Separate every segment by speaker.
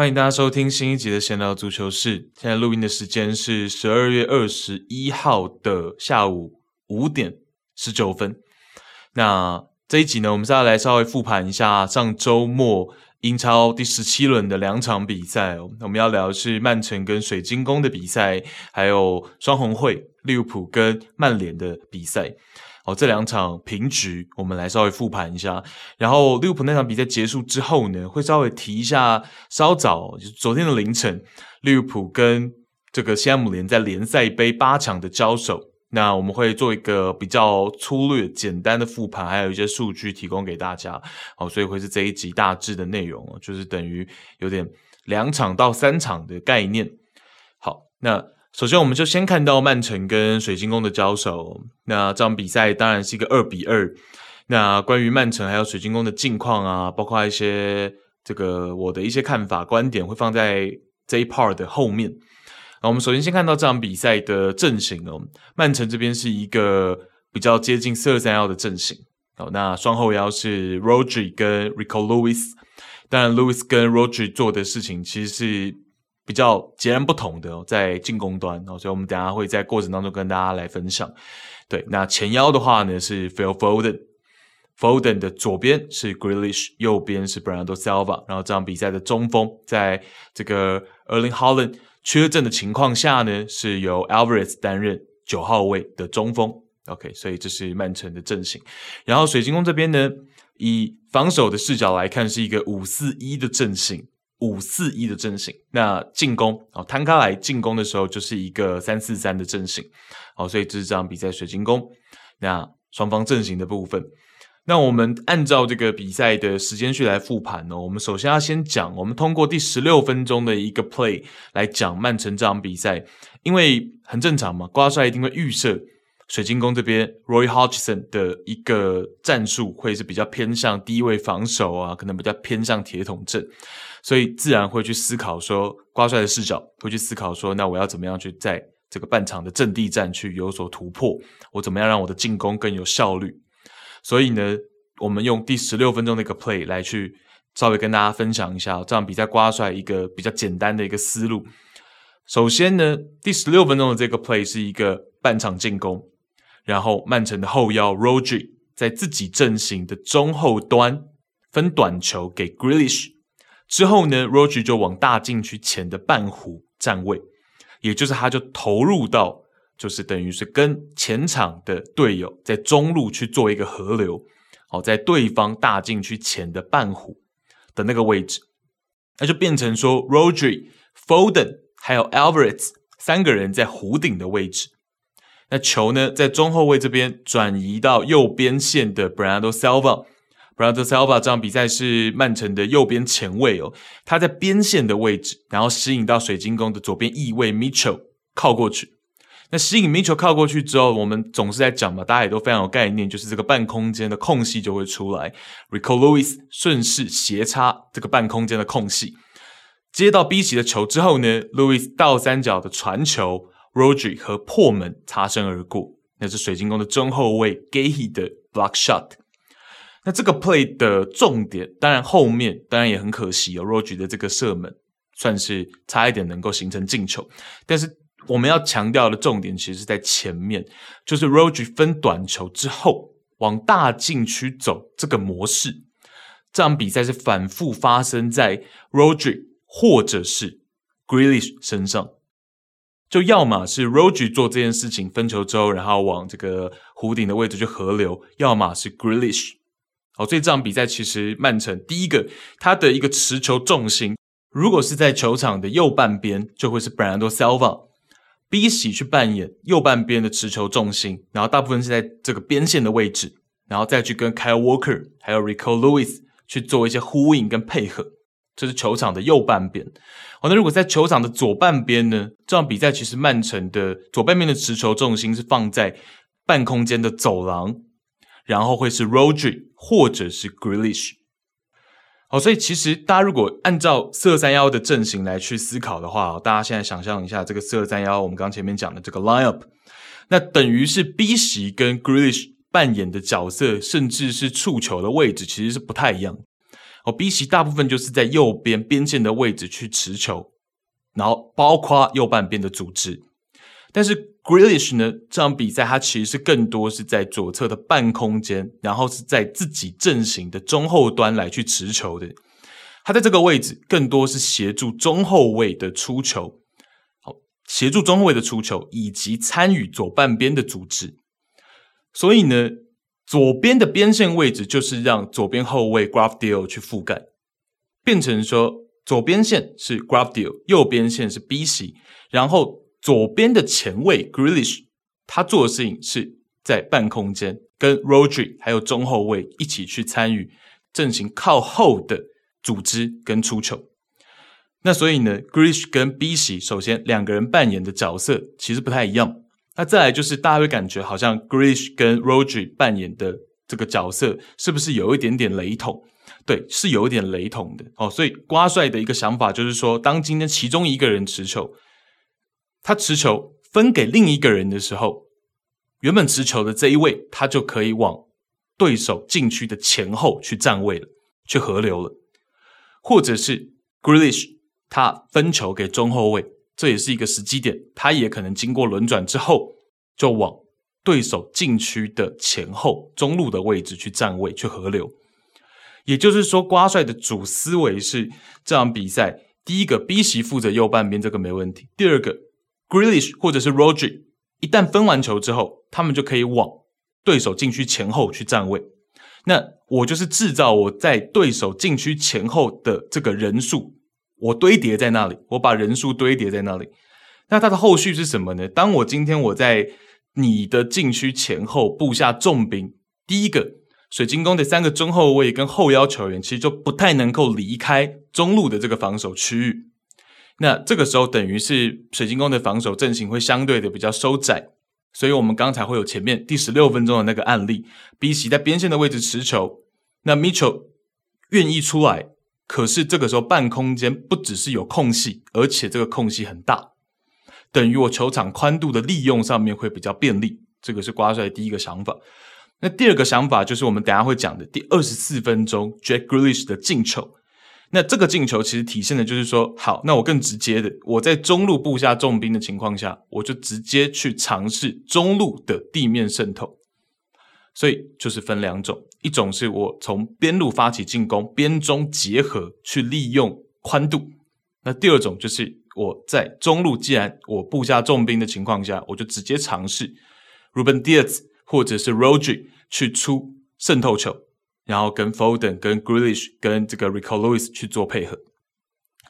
Speaker 1: 欢迎大家收听新一集的闲聊足球室。现在录音的时间是十二月二十一号的下午五点十九分。那这一集呢，我们再来稍微复盘一下上周末英超第十七轮的两场比赛。我们要聊的是曼城跟水晶宫的比赛，还有双红会利物浦跟曼联的比赛。这两场平局，我们来稍微复盘一下。然后利物浦那场比赛结束之后呢，会稍微提一下稍早，就昨天的凌晨，利物浦跟这个西汉姆联在联赛杯八强的交手。那我们会做一个比较粗略、简单的复盘，还有一些数据提供给大家。好，所以会是这一集大致的内容，就是等于有点两场到三场的概念。好，那。首先，我们就先看到曼城跟水晶宫的交手。那这场比赛当然是一个二比二。那关于曼城还有水晶宫的近况啊，包括一些这个我的一些看法观点，会放在这一 part 的后面。那我们首先先看到这场比赛的阵型哦。曼城这边是一个比较接近四二三幺的阵型。好，那双后腰是 Rodri 跟 Rico Lewis。当然，Lewis 跟 Rodri 做的事情其实是。比较截然不同的，在进攻端哦，所以我们等下会在过程当中跟大家来分享。对，那前腰的话呢是 Phil Foden，Foden 的左边是 Grealish，右边是 Bernardo Silva。然后这场比赛的中锋，在这个 Erling Haaland 缺阵的情况下呢，是由 Alvarez 担任九号位的中锋。OK，所以这是曼城的阵型。然后水晶宫这边呢，以防守的视角来看，是一个五四一的阵型。五四一的阵型，那进攻哦，摊开来进攻的时候就是一个三四三的阵型，好，所以这是这场比赛水晶宫那双方阵型的部分。那我们按照这个比赛的时间序来复盘哦。我们首先要先讲，我们通过第十六分钟的一个 play 来讲曼城这场比赛，因为很正常嘛，瓜帅一定会预设水晶宫这边 Roy Hodgson 的一个战术会是比较偏向低位防守啊，可能比较偏向铁桶阵。所以自然会去思考说，瓜帅的视角会去思考说，那我要怎么样去在这个半场的阵地战去有所突破？我怎么样让我的进攻更有效率？所以呢，我们用第十六分钟的一个 play 来去稍微跟大家分享一下这样比赛瓜帅一个比较简单的一个思路。首先呢，第十六分钟的这个 play 是一个半场进攻，然后曼城的后腰 Rodri 在自己阵型的中后端分短球给 Grealish。之后呢，Rodri 就往大禁区前的半弧站位，也就是他就投入到，就是等于是跟前场的队友在中路去做一个合流，好，在对方大禁区前的半弧的那个位置，那就变成说 Rodri、Foden 还有 Alvarez 三个人在弧顶的位置，那球呢在中后卫这边转移到右边线的 Bernardo Silva。Bernardo Silva 这场比赛是曼城的右边前卫哦，他在边线的位置，然后吸引到水晶宫的左边翼卫 Mitchell 靠过去。那吸引 Mitchell 靠过去之后，我们总是在讲嘛，大家也都非常有概念，就是这个半空间的空隙就会出来。Rico Lewis 顺势斜插这个半空间的空隙，接到 B 席的球之后呢，Lewis 倒三角的传球，Rodri 和破门擦身而过，那是水晶宫的中后卫 Guehi 的 block shot。那这个 play 的重点，当然后面当然也很可惜哦，Rodri 的这个射门算是差一点能够形成进球，但是我们要强调的重点其实是在前面，就是 Rodri 分短球之后往大禁区走这个模式，这场比赛是反复发生在 Rodri 或者是 Grealish 身上，就要么是 Rodri 做这件事情分球之后，然后往这个弧顶的位置去合流，要么是 Grealish。好，所以这场比赛其实曼城第一个他的一个持球重心，如果是在球场的右半边，就会是 Bernardo Silva B 席去扮演右半边的持球重心，然后大部分是在这个边线的位置，然后再去跟 Kyle Walker 还有 Rico Lewis 去做一些呼应跟配合，这是球场的右半边。好，那如果在球场的左半边呢？这场比赛其实曼城的左半边的持球重心是放在半空间的走廊。然后会是 Rodri 或者是 Grealish，好，所以其实大家如果按照四二三幺的阵型来去思考的话，大家现在想象一下这个四二三幺，我们刚前面讲的这个 lineup，那等于是 B 席跟 Grealish 扮演的角色，甚至是触球的位置，其实是不太一样。哦，B 席大部分就是在右边边线的位置去持球，然后包括右半边的组织。但是 Grealish 呢，这场比赛他其实是更多是在左侧的半空间，然后是在自己阵型的中后端来去持球的。他在这个位置更多是协助中后卫的出球，好，协助中后卫的出球以及参与左半边的组织。所以呢，左边的边线位置就是让左边后卫 Gvardiol 去覆盖，变成说左边线是 Gvardiol，右边线是 B 席，然后。左边的前卫 Grealish，他做的事情是在半空间跟 Rodri 还有中后卫一起去参与阵型靠后的组织跟出球。那所以呢，Grealish 跟 B 席首先两个人扮演的角色其实不太一样。那再来就是大家会感觉好像 g r i s h 跟 Rodri 扮演的这个角色是不是有一点点雷同？对，是有一点雷同的哦。所以瓜帅的一个想法就是说，当今天其中一个人持球。他持球分给另一个人的时候，原本持球的这一位，他就可以往对手禁区的前后去站位了，去合流了。或者是 g r i s h 他分球给中后卫，这也是一个时机点，他也可能经过轮转之后，就往对手禁区的前后中路的位置去站位，去合流。也就是说，瓜帅的主思维是这场比赛，第一个 B 席负责右半边，这个没问题。第二个。Grealish 或者是 Rodri 一旦分完球之后，他们就可以往对手禁区前后去站位。那我就是制造我在对手禁区前后的这个人数，我堆叠在那里，我把人数堆叠在那里。那它的后续是什么呢？当我今天我在你的禁区前后布下重兵，第一个水晶宫的三个中后卫跟后腰球员其实就不太能够离开中路的这个防守区域。那这个时候等于是水晶宫的防守阵型会相对的比较收窄，所以我们刚才会有前面第十六分钟的那个案例，B 席在边线的位置持球，那 Mitchell 愿意出来，可是这个时候半空间不只是有空隙，而且这个空隙很大，等于我球场宽度的利用上面会比较便利，这个是瓜帅第一个想法。那第二个想法就是我们等下会讲的第二十四分钟 Jack Grealish 的进球。那这个进球其实体现的就是说，好，那我更直接的，我在中路布下重兵的情况下，我就直接去尝试中路的地面渗透。所以就是分两种，一种是我从边路发起进攻，边中结合去利用宽度；那第二种就是我在中路，既然我布下重兵的情况下，我就直接尝试 Ruben Diaz 或者是 Rodri 去出渗透球。然后跟 Foden、跟 Grealish、跟这个 Rico Lewis 去做配合，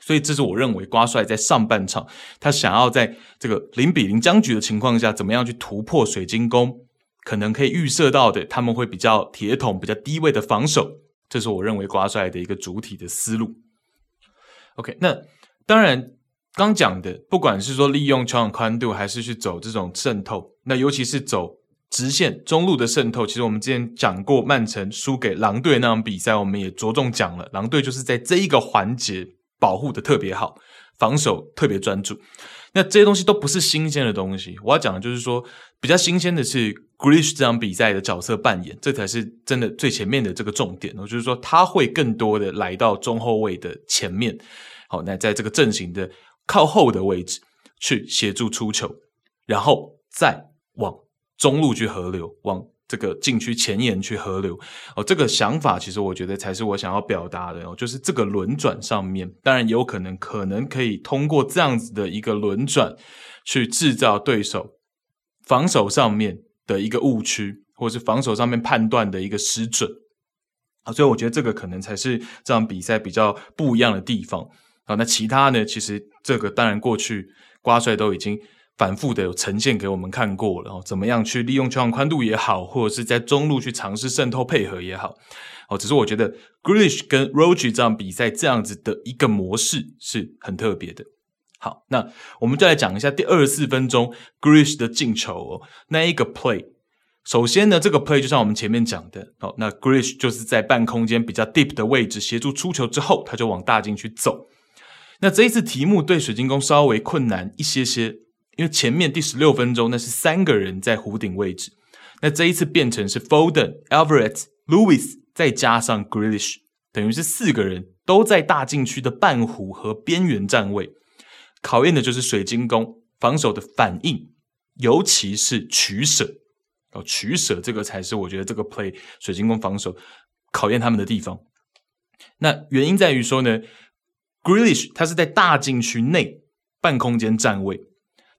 Speaker 1: 所以这是我认为瓜帅在上半场他想要在这个零比零僵局的情况下，怎么样去突破水晶宫，可能可以预设到的他们会比较铁桶、比较低位的防守，这是我认为瓜帅的一个主体的思路。OK，那当然刚讲的，不管是说利用球场宽度，还是去走这种渗透，那尤其是走。直线中路的渗透，其实我们之前讲过，曼城输给狼队那场比赛，我们也着重讲了，狼队就是在这一个环节保护的特别好，防守特别专注。那这些东西都不是新鲜的东西，我要讲的就是说，比较新鲜的是 Grish 这场比赛的角色扮演，这才是真的最前面的这个重点。我就是说，他会更多的来到中后卫的前面，好，那在这个阵型的靠后的位置去协助出球，然后再往。中路去合流，往这个禁区前沿去合流哦，这个想法其实我觉得才是我想要表达的哦，就是这个轮转上面，当然有可能可能可以通过这样子的一个轮转，去制造对手防守上面的一个误区，或者是防守上面判断的一个失准啊，所以我觉得这个可能才是这场比赛比较不一样的地方啊。那其他呢，其实这个当然过去瓜帅都已经。反复的有呈现给我们看过了，哦，怎么样去利用球场宽度也好，或者是在中路去尝试渗透配合也好，哦，只是我觉得 Grish 跟 Rodri 这场比赛这样子的一个模式是很特别的。好，那我们再来讲一下第二十四分钟 Grish 的进球哦，那一个 play。首先呢，这个 play 就像我们前面讲的，哦，那 Grish 就是在半空间比较 deep 的位置协助出球之后，他就往大禁区走。那这一次题目对水晶宫稍微困难一些些。因为前面第十六分钟那是三个人在弧顶位置，那这一次变成是 Foden、Alvarez、Lewis 再加上 Grealish，等于是四个人都在大禁区的半弧和边缘站位，考验的就是水晶宫防守的反应，尤其是取舍。哦，取舍这个才是我觉得这个 play 水晶宫防守考验他们的地方。那原因在于说呢，Grealish 他是在大禁区内半空间站位，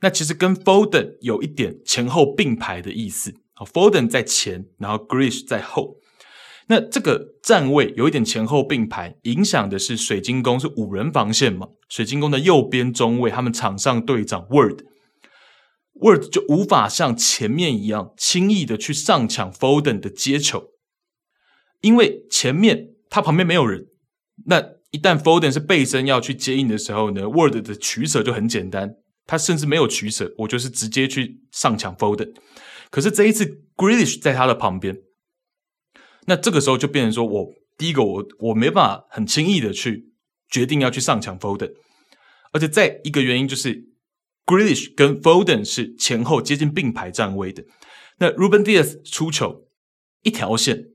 Speaker 1: 那其实跟 Foden 有一点前后并排的意思。哦，Foden 在前，然后 g r i s h 在后。那这个站位有一点前后并排，影响的是水晶宫是五人防线嘛？水晶宫的右边中卫，他们场上队长 Word，Word 就无法像前面一样轻易的去上抢 Foden 的接球，因为前面他旁边没有人。那一旦 Foden 是背身要去接应的时候呢，Word 的取舍就很简单，他甚至没有取舍，我就是直接去上抢 Foden。可是这一次 Grealish 在他的旁边。那这个时候就变成说，我第一个我我没办法很轻易的去决定要去上抢 Foden，而且再一个原因就是 Grealish 跟 Foden 是前后接近并排站位的，那 Ruben Dias 出球一条线，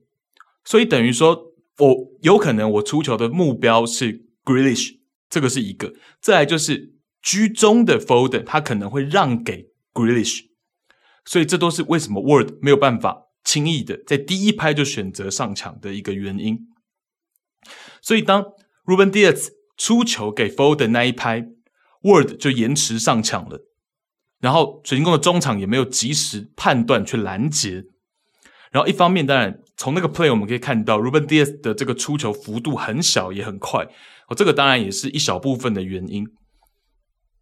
Speaker 1: 所以等于说我有可能我出球的目标是 Grealish，这个是一个，再来就是居中的 Foden 他可能会让给 Grealish，所以这都是为什么 Word 没有办法。轻易的在第一拍就选择上抢的一个原因，所以当 Ruben Diaz 出球给 Foden 那一拍，Word 就延迟上抢了，然后水晶宫的中场也没有及时判断去拦截，然后一方面当然从那个 play 我们可以看到 Ruben Diaz 的这个出球幅度很小也很快，哦，这个当然也是一小部分的原因，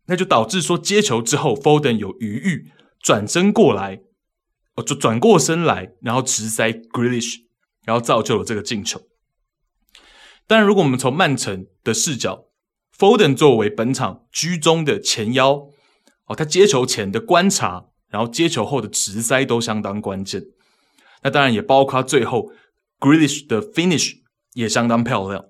Speaker 1: 那就导致说接球之后 Foden 有余裕转身过来。哦，就转过身来，然后直塞 Grealish，然后造就了这个进球。当然，如果我们从曼城的视角，Foden 作为本场居中的前腰，哦，他接球前的观察，然后接球后的直塞都相当关键。那当然也包括最后 Grealish 的 finish 也相当漂亮。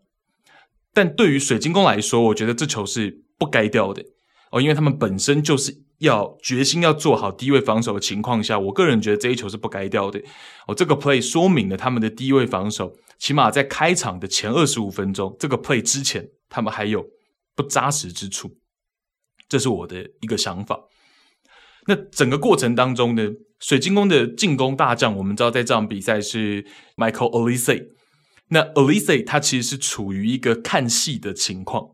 Speaker 1: 但对于水晶宫来说，我觉得这球是不该掉的哦，因为他们本身就是。要决心要做好低位防守的情况下，我个人觉得这一球是不该掉的。哦，这个 play 说明了他们的低位防守，起码在开场的前二十五分钟，这个 play 之前，他们还有不扎实之处。这是我的一个想法。那整个过程当中呢，水晶宫的进攻大将，我们知道在这场比赛是 Michael Olise。那 Olise 他其实是处于一个看戏的情况，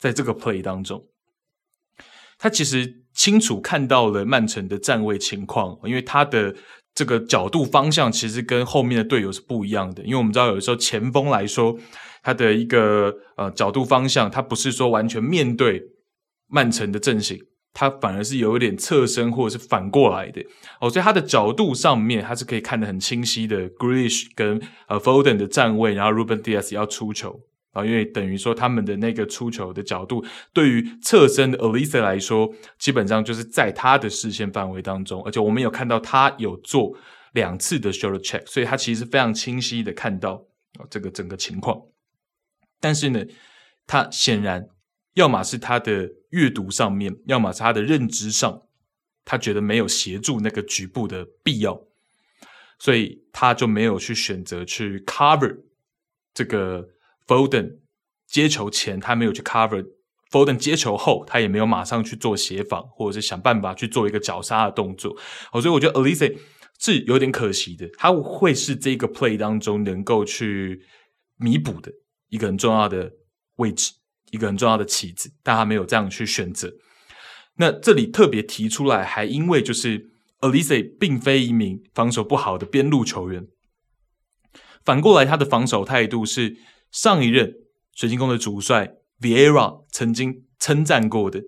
Speaker 1: 在这个 play 当中，他其实。清楚看到了曼城的站位情况，因为他的这个角度方向其实跟后面的队友是不一样的。因为我们知道，有的时候前锋来说，他的一个呃角度方向，他不是说完全面对曼城的阵型，他反而是有一点侧身或者是反过来的哦，所以他的角度上面，他是可以看得很清晰的。Grealish 跟呃 Foden 的站位，然后 Ruben Dias 要出球。啊，因为等于说他们的那个出球的角度，对于侧身的 Olise 来说，基本上就是在他的视线范围当中，而且我们有看到他有做两次的 shoulder check，所以他其实非常清晰的看到这个整个情况。但是呢，他显然要么是他的阅读上面，要么是他的认知上，他觉得没有协助那个局部的必要，所以他就没有去选择去 cover 这个。Foden 接球前他没有去 cover，Foden 接球后他也没有马上去做协防，或者是想办法去做一个绞杀的动作。哦，所以我觉得 a l i s e 是有点可惜的，他会是这个 play 当中能够去弥补的一个很重要的位置，一个很重要的棋子，但他没有这样去选择。那这里特别提出来，还因为就是 a l i s e 并非一名防守不好的边路球员，反过来他的防守态度是。上一任水晶宫的主帅 Viera 曾经称赞过的，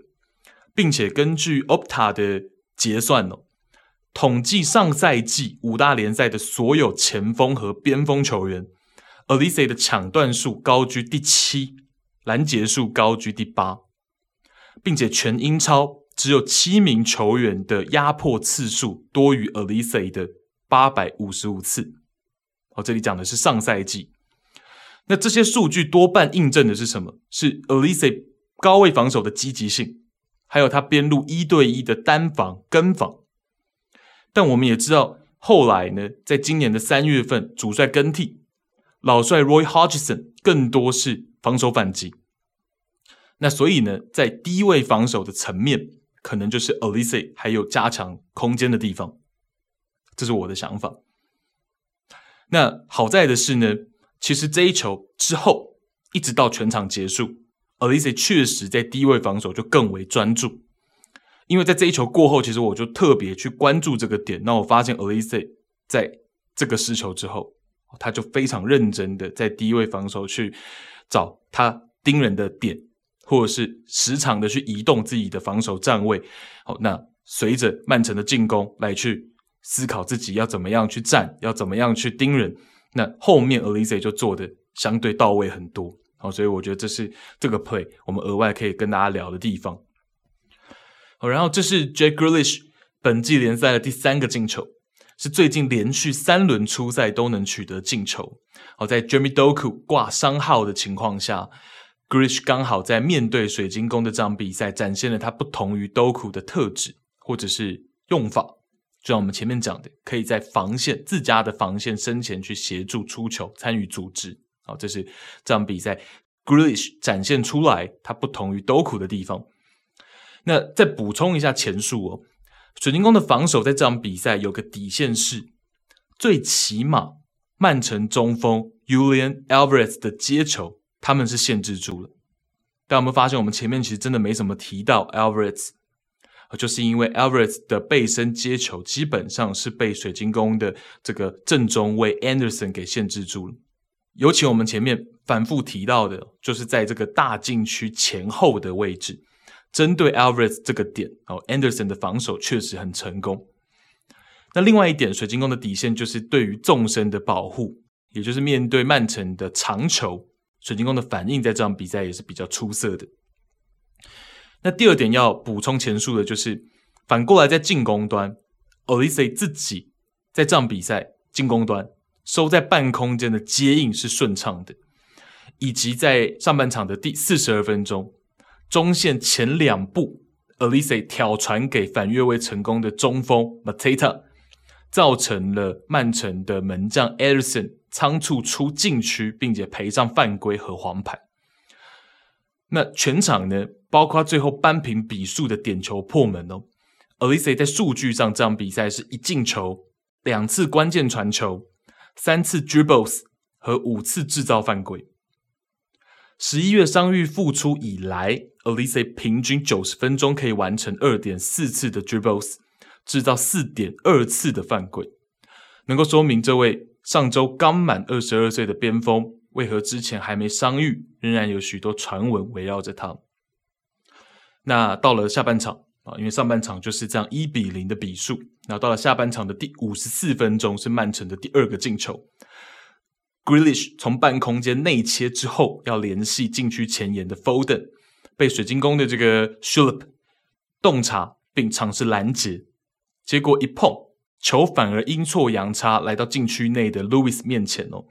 Speaker 1: 并且根据 Opta 的结算哦，统计上赛季五大联赛的所有前锋和边锋球员，Alise 的抢断数高居第七，拦截数高居第八，并且全英超只有七名球员的压迫次数多于 Alise 的八百五十五次。哦，这里讲的是上赛季。那这些数据多半印证的是什么？是 Olise 高位防守的积极性，还有他边路一对一的单防跟防。但我们也知道，后来呢，在今年的三月份，主帅更替老帅 Roy Hodgson 更多是防守反击。那所以呢，在低位防守的层面，可能就是 Olise 还有加强空间的地方，这是我的想法。那好在的是呢，其实这一球之后，一直到全场结束，Olise 确实在低位防守就更为专注。因为在这一球过后，其实我就特别去关注这个点。那我发现 Olise 在这个失球之后，他就非常认真的在低位防守去找他盯人的点，或者是时常的去移动自己的防守站位。好，那随着曼城的进攻来去思考自己要怎么样去站，要怎么样去盯人。那后面 Elise 就做的相对到位很多。好，所以我觉得这是这个 play 我们额外可以跟大家聊的地方。好，然后这是 Jack Grealish 本季联赛的第三个进球，是最近连续三轮出赛都能取得进球。好，在 Jeremy Doku 挂伤号的情况下，Grealish 刚好在面对水晶宫的这场比赛，展现了他不同于 Doku 的特质或者是用法。就像我们前面讲的，可以在防线自家的防线身前去协助出球，参与组织。好，这是这场比赛 Grealish 展现出来他不同于 Doku 的地方。那再补充一下前述哦，水晶宫的防守在这场比赛有个底线是，最起码曼城中锋 Julian Alvarez 的接球，他们是限制住了。但我们发现，我们前面其实真的没什么提到 Alvarez，就是因为 Alvarez 的背身接球基本上是被水晶宫的这个正中卫 Anderson 给限制住了。尤其我们前面反复提到的，就是在这个大禁区前后的位置。针对 Alvarez 这个点，哦，Anderson 的防守确实很成功。那另外一点，水晶宫的底线就是对于纵深的保护，也就是面对曼城的长球，水晶宫的反应在这场比赛也是比较出色的。那第二点要补充前述的就是，反过来在进攻端，Olise 自己在这场比赛进攻端收在半空间的接应是顺畅的，以及在上半场的第四十二分钟。中线前两步，Olise 挑传给反越位成功的中锋 Mateta，造成了曼城的门将 Edison 仓促出禁区，并且赔上犯规和黄牌。那全场呢，包括最后扳平比数的点球破门哦，Olise 在数据上这场比赛是一进球、两次关键传球、三次 dribbles 和五次制造犯规。十一月伤愈复出以来。Olise 平均九十分钟可以完成二点四次的 dribbles，制造四点二次的犯规，能够说明这位上周刚满二十二岁的边锋为何之前还没伤愈，仍然有许多传闻围绕着他。那到了下半场啊，因为上半场就是这样一比零的比数，然后到了下半场的第五十四分钟是曼城的第二个进球，Grealish 从半空间内切之后要联系禁区前沿的 Foden。被水晶宫的这个 Schlupp 洞察并尝试拦截，结果一碰球反而阴错阳差来到禁区内的 Lewis 面前哦。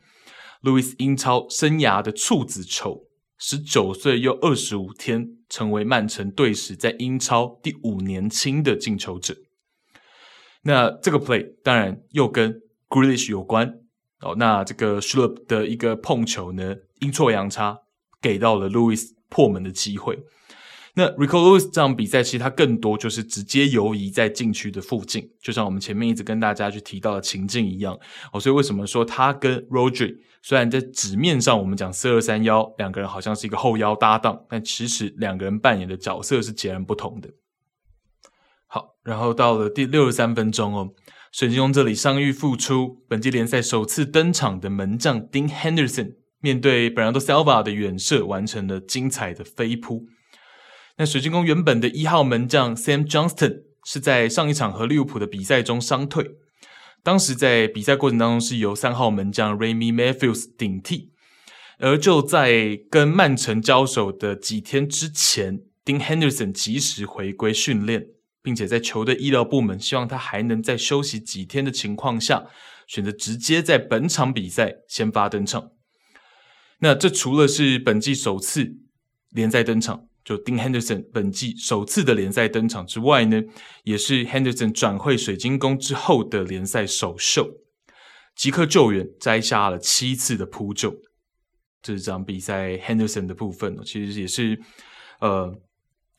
Speaker 1: 路易斯英超生涯的处子球，十九岁又二十五天，成为曼城队史在英超第五年轻的进球者。那这个 play 当然又跟 Grealish 有关哦。那这个 Schlupp 的一个碰球呢，阴错阳差给到了 Lewis。破门的机会。那 Rico Lewis 这场比赛其实他更多就是直接游移在禁区的附近，就像我们前面一直跟大家去提到的情境一样。哦，所以为什么说他跟 Rodri 虽然在纸面上我们讲四二三幺两个人好像是一个后腰搭档，但其实两个人扮演的角色是截然不同的。好，然后到了第六十三分钟哦，水晶宫这里伤愈复出，本季联赛首次登场的门将 Dean Henderson。面对本拉多·塞尔瓦的远射，完成了精彩的飞扑。那水晶宫原本的一号门将 Sam Johnston 是在上一场和利物浦的比赛中伤退，当时在比赛过程当中是由三号门将 Remy Matthews 顶替。而就在跟曼城交手的几天之前，Dean Henderson 及时回归训练，并且在球队医疗部门希望他还能再休息几天的情况下，选择直接在本场比赛先发登场。那这除了是本季首次联赛登场，就 Dean Henderson 本季首次的联赛登场之外呢，也是 Henderson 转会水晶宫之后的联赛首秀。即刻救援摘下了七次的扑救。这是这场比赛 Henderson 的部分，其实也是呃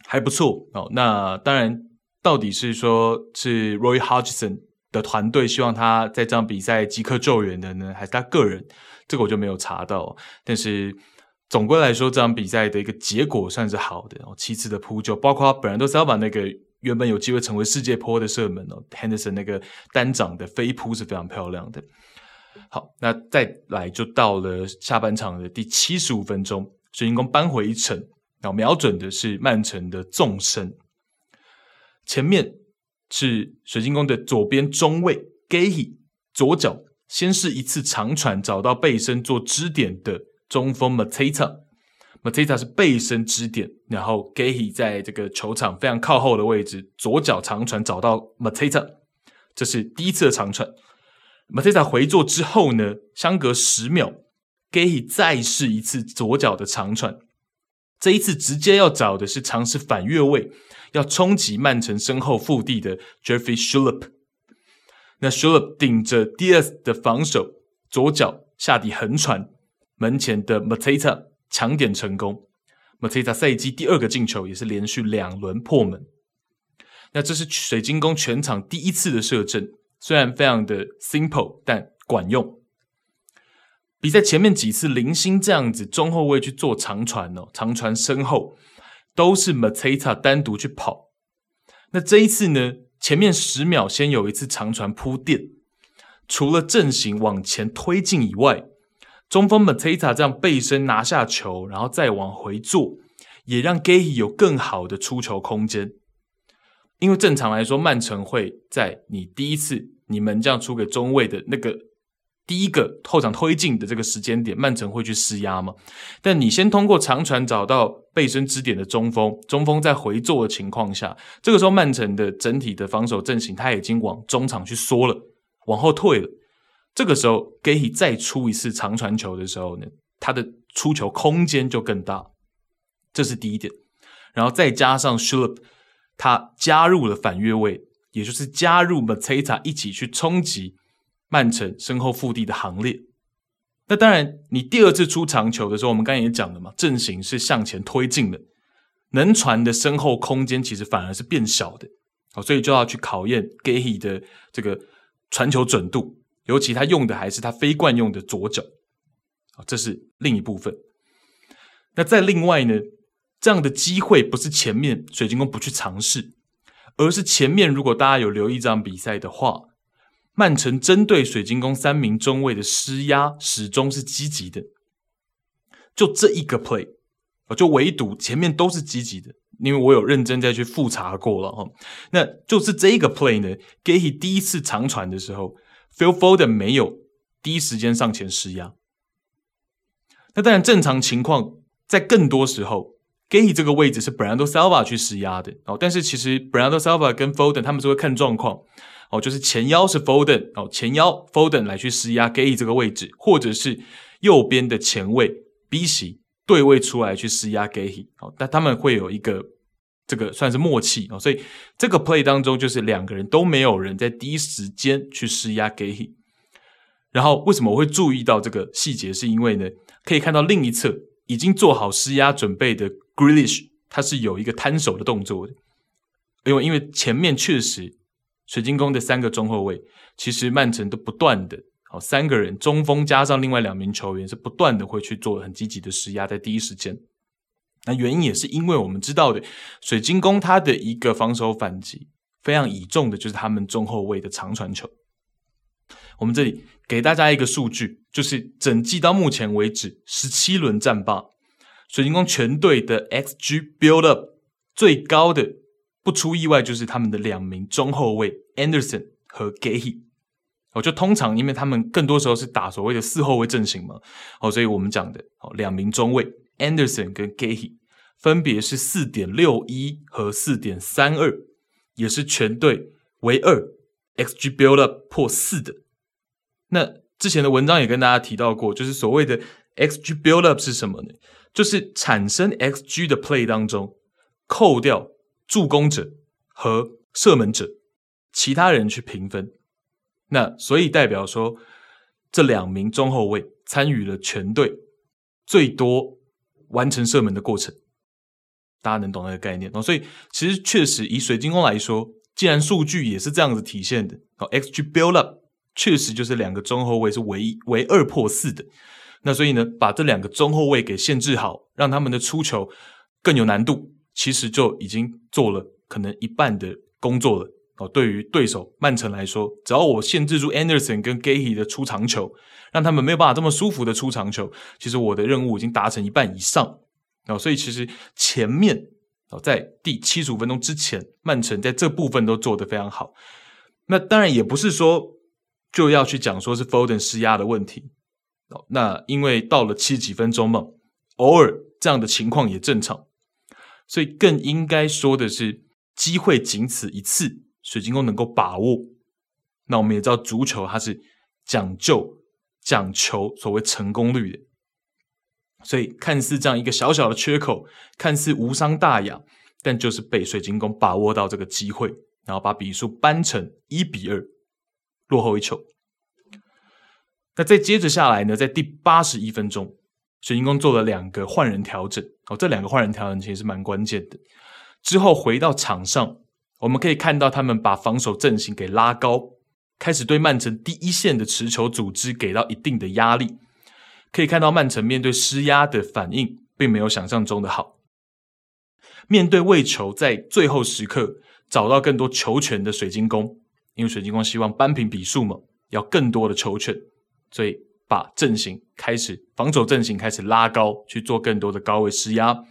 Speaker 1: 还不错哦。那当然，到底是说是 Roy Hodgson 的团队希望他在这场比赛即刻救援的呢，还是他个人？这个我就没有查到。但是总归来说，这场比赛的一个结果算是好的哦。七次的扑救，包括他本来都是要把那个原本有机会成为世界波的射门哦，Henderson 那个单掌的飞扑是非常漂亮的。好，那再来就到了下半场的第七十五分钟，水晶宫扳回一城，然后瞄准的是曼城的纵深。前面是水晶宫的左边中卫 Guéhi，左脚先是一次长传找到背身做支点的中锋 Mateta，Mateta 是背身支点，然后 Guéhi 在这个球场非常靠后的位置，左脚长传找到 Mateta，这是第一次的长传。马特萨回做之后呢，相隔十秒，Guéhi 再试一次左脚的长传，这一次直接要找的是尝试反越位，要冲击曼城身后腹地的 Jeffrey Schlupp。那 Schlupp 顶着 Diaz 的防守，左脚下底横传，门前的马特萨抢点成功。马特萨赛季第二个进球，也是连续两轮破门。那这是水晶宫全场第一次的射正。虽然非常的 simple，但管用。比赛前面几次零星这样子中后卫去做长传哦，长传身后都是 Mateta 单独去跑。那这一次呢，前面十秒先有一次长传铺垫，除了阵型往前推进以外，中锋 Mateta 这样背身拿下球，然后再往回做，也让 g a y 有更好的出球空间。因为正常来说，曼城会在你第一次。你们这样出给中卫的那个第一个后场推进的这个时间点，曼城会去施压吗？但你先通过长传找到背身支点的中锋，中锋在回做的情况下，这个时候曼城的整体的防守阵型他已经往中场去缩了，往后退了。这个时候 Guéhi 再出一次长传球的时候呢，他的出球空间就更大，这是第一点。然后再加上 Schlupp 他加入了反越位。也就是加入 Mateta 一起去冲击曼城身后腹地的行列。那当然，你第二次出长球的时候，我们刚才也讲了嘛，阵型是向前推进的，能传的身后空间其实反而是变小的。好，所以就要去考验 Guéhi 的这个传球准度，尤其他用的还是他非惯用的左脚。好，这是另一部分。那再另外呢，这样的机会不是前面水晶宫不去尝试。而是前面，如果大家有留意这场比赛的话，曼城针对水晶宫三名中卫的施压始终是积极的。就这一个 play，就唯独前面都是积极的，因为我有认真再去复查过了哈。那就是这一个 play 呢，Guéhi 第一次长传的时候，Phil Foden 没有第一时间上前施压。那当然，正常情况在更多时候。Guéhi 这个位置是 Brando Silva 去施压的哦，但是其实 Brando Silva 跟 Foden 他们是会看状况哦，就是前腰是 Foden 哦，前腰 Foden 来去施压 Guéhi 这个位置，或者是右边的前卫 B 席对位出来去施压 Guéhi 哦，但他们会有一个这个算是默契哦，所以这个 play 当中就是两个人都没有人在第一时间去施压 Guéhi，然后为什么我会注意到这个细节？是因为呢，可以看到另一侧已经做好施压准备的。Grealish 他是有一个摊手的动作的，因为因为前面确实水晶宫的三个中后卫，其实曼城都不断的，好三个人中锋加上另外两名球员是不断的会去做很积极的施压，在第一时间。那原因也是因为我们知道的，水晶宫它的一个防守反击非常倚重的就是他们中后卫的长传球。我们这里给大家一个数据，就是整季到目前为止十七轮战罢。水晶宫全队的 XG build up 最高的，不出意外就是他们的两名中后卫 Anderson 和 Guéhi。哦，就通常因为他们更多时候是打所谓的四后卫阵型嘛，哦，所以我们讲的哦两名中卫 Anderson 跟 Guéhi 分别是四点六一和四点三二，也是全队唯二 XG build up 破四的。那之前的文章也跟大家提到过，就是所谓的 XG build up 是什么呢？就是产生 XG 的 play 当中，扣掉助攻者和射门者，其他人去评分。那所以代表说，这两名中后卫参与了全队最多完成射门的过程，大家能懂那个概念哦。所以其实确实以水晶宫来说，既然数据也是这样子体现的哦，XG build up 确实就是两个中后卫是唯一唯二破四的。那所以呢，把这两个中后卫给限制好，让他们的出球更有难度，其实就已经做了可能一半的工作了。哦，对于对手曼城来说，只要我限制住 Anderson 跟 Guehi 的出场球，让他们没有办法这么舒服的出场球，其实我的任务已经达成一半以上。哦，所以其实前面哦，在第七十五分钟之前，曼城在这部分都做得非常好。那当然也不是说就要去讲说是 Foden 施压的问题。哦，那因为到了七十几分钟嘛，偶尔这样的情况也正常，所以更应该说的是机会仅此一次。水晶宫能够把握，那我们也知道足球它是讲究讲求所谓成功率的，所以看似这样一个小小的缺口，看似无伤大雅，但就是被水晶宫把握到这个机会，然后把比数扳成一比二，落后一球。那再接着下来呢，在第八十一分钟，水晶宫做了两个换人调整，哦，这两个换人调整其实是蛮关键的。之后回到场上。我们可以看到，他们把防守阵型给拉高，开始对曼城第一线的持球组织给到一定的压力。可以看到，曼城面对施压的反应并没有想象中的好。面对为求在最后时刻找到更多球权的水晶宫，因为水晶宫希望扳平比数嘛，要更多的球权，所以把阵型开始防守阵型开始拉高，去做更多的高位施压。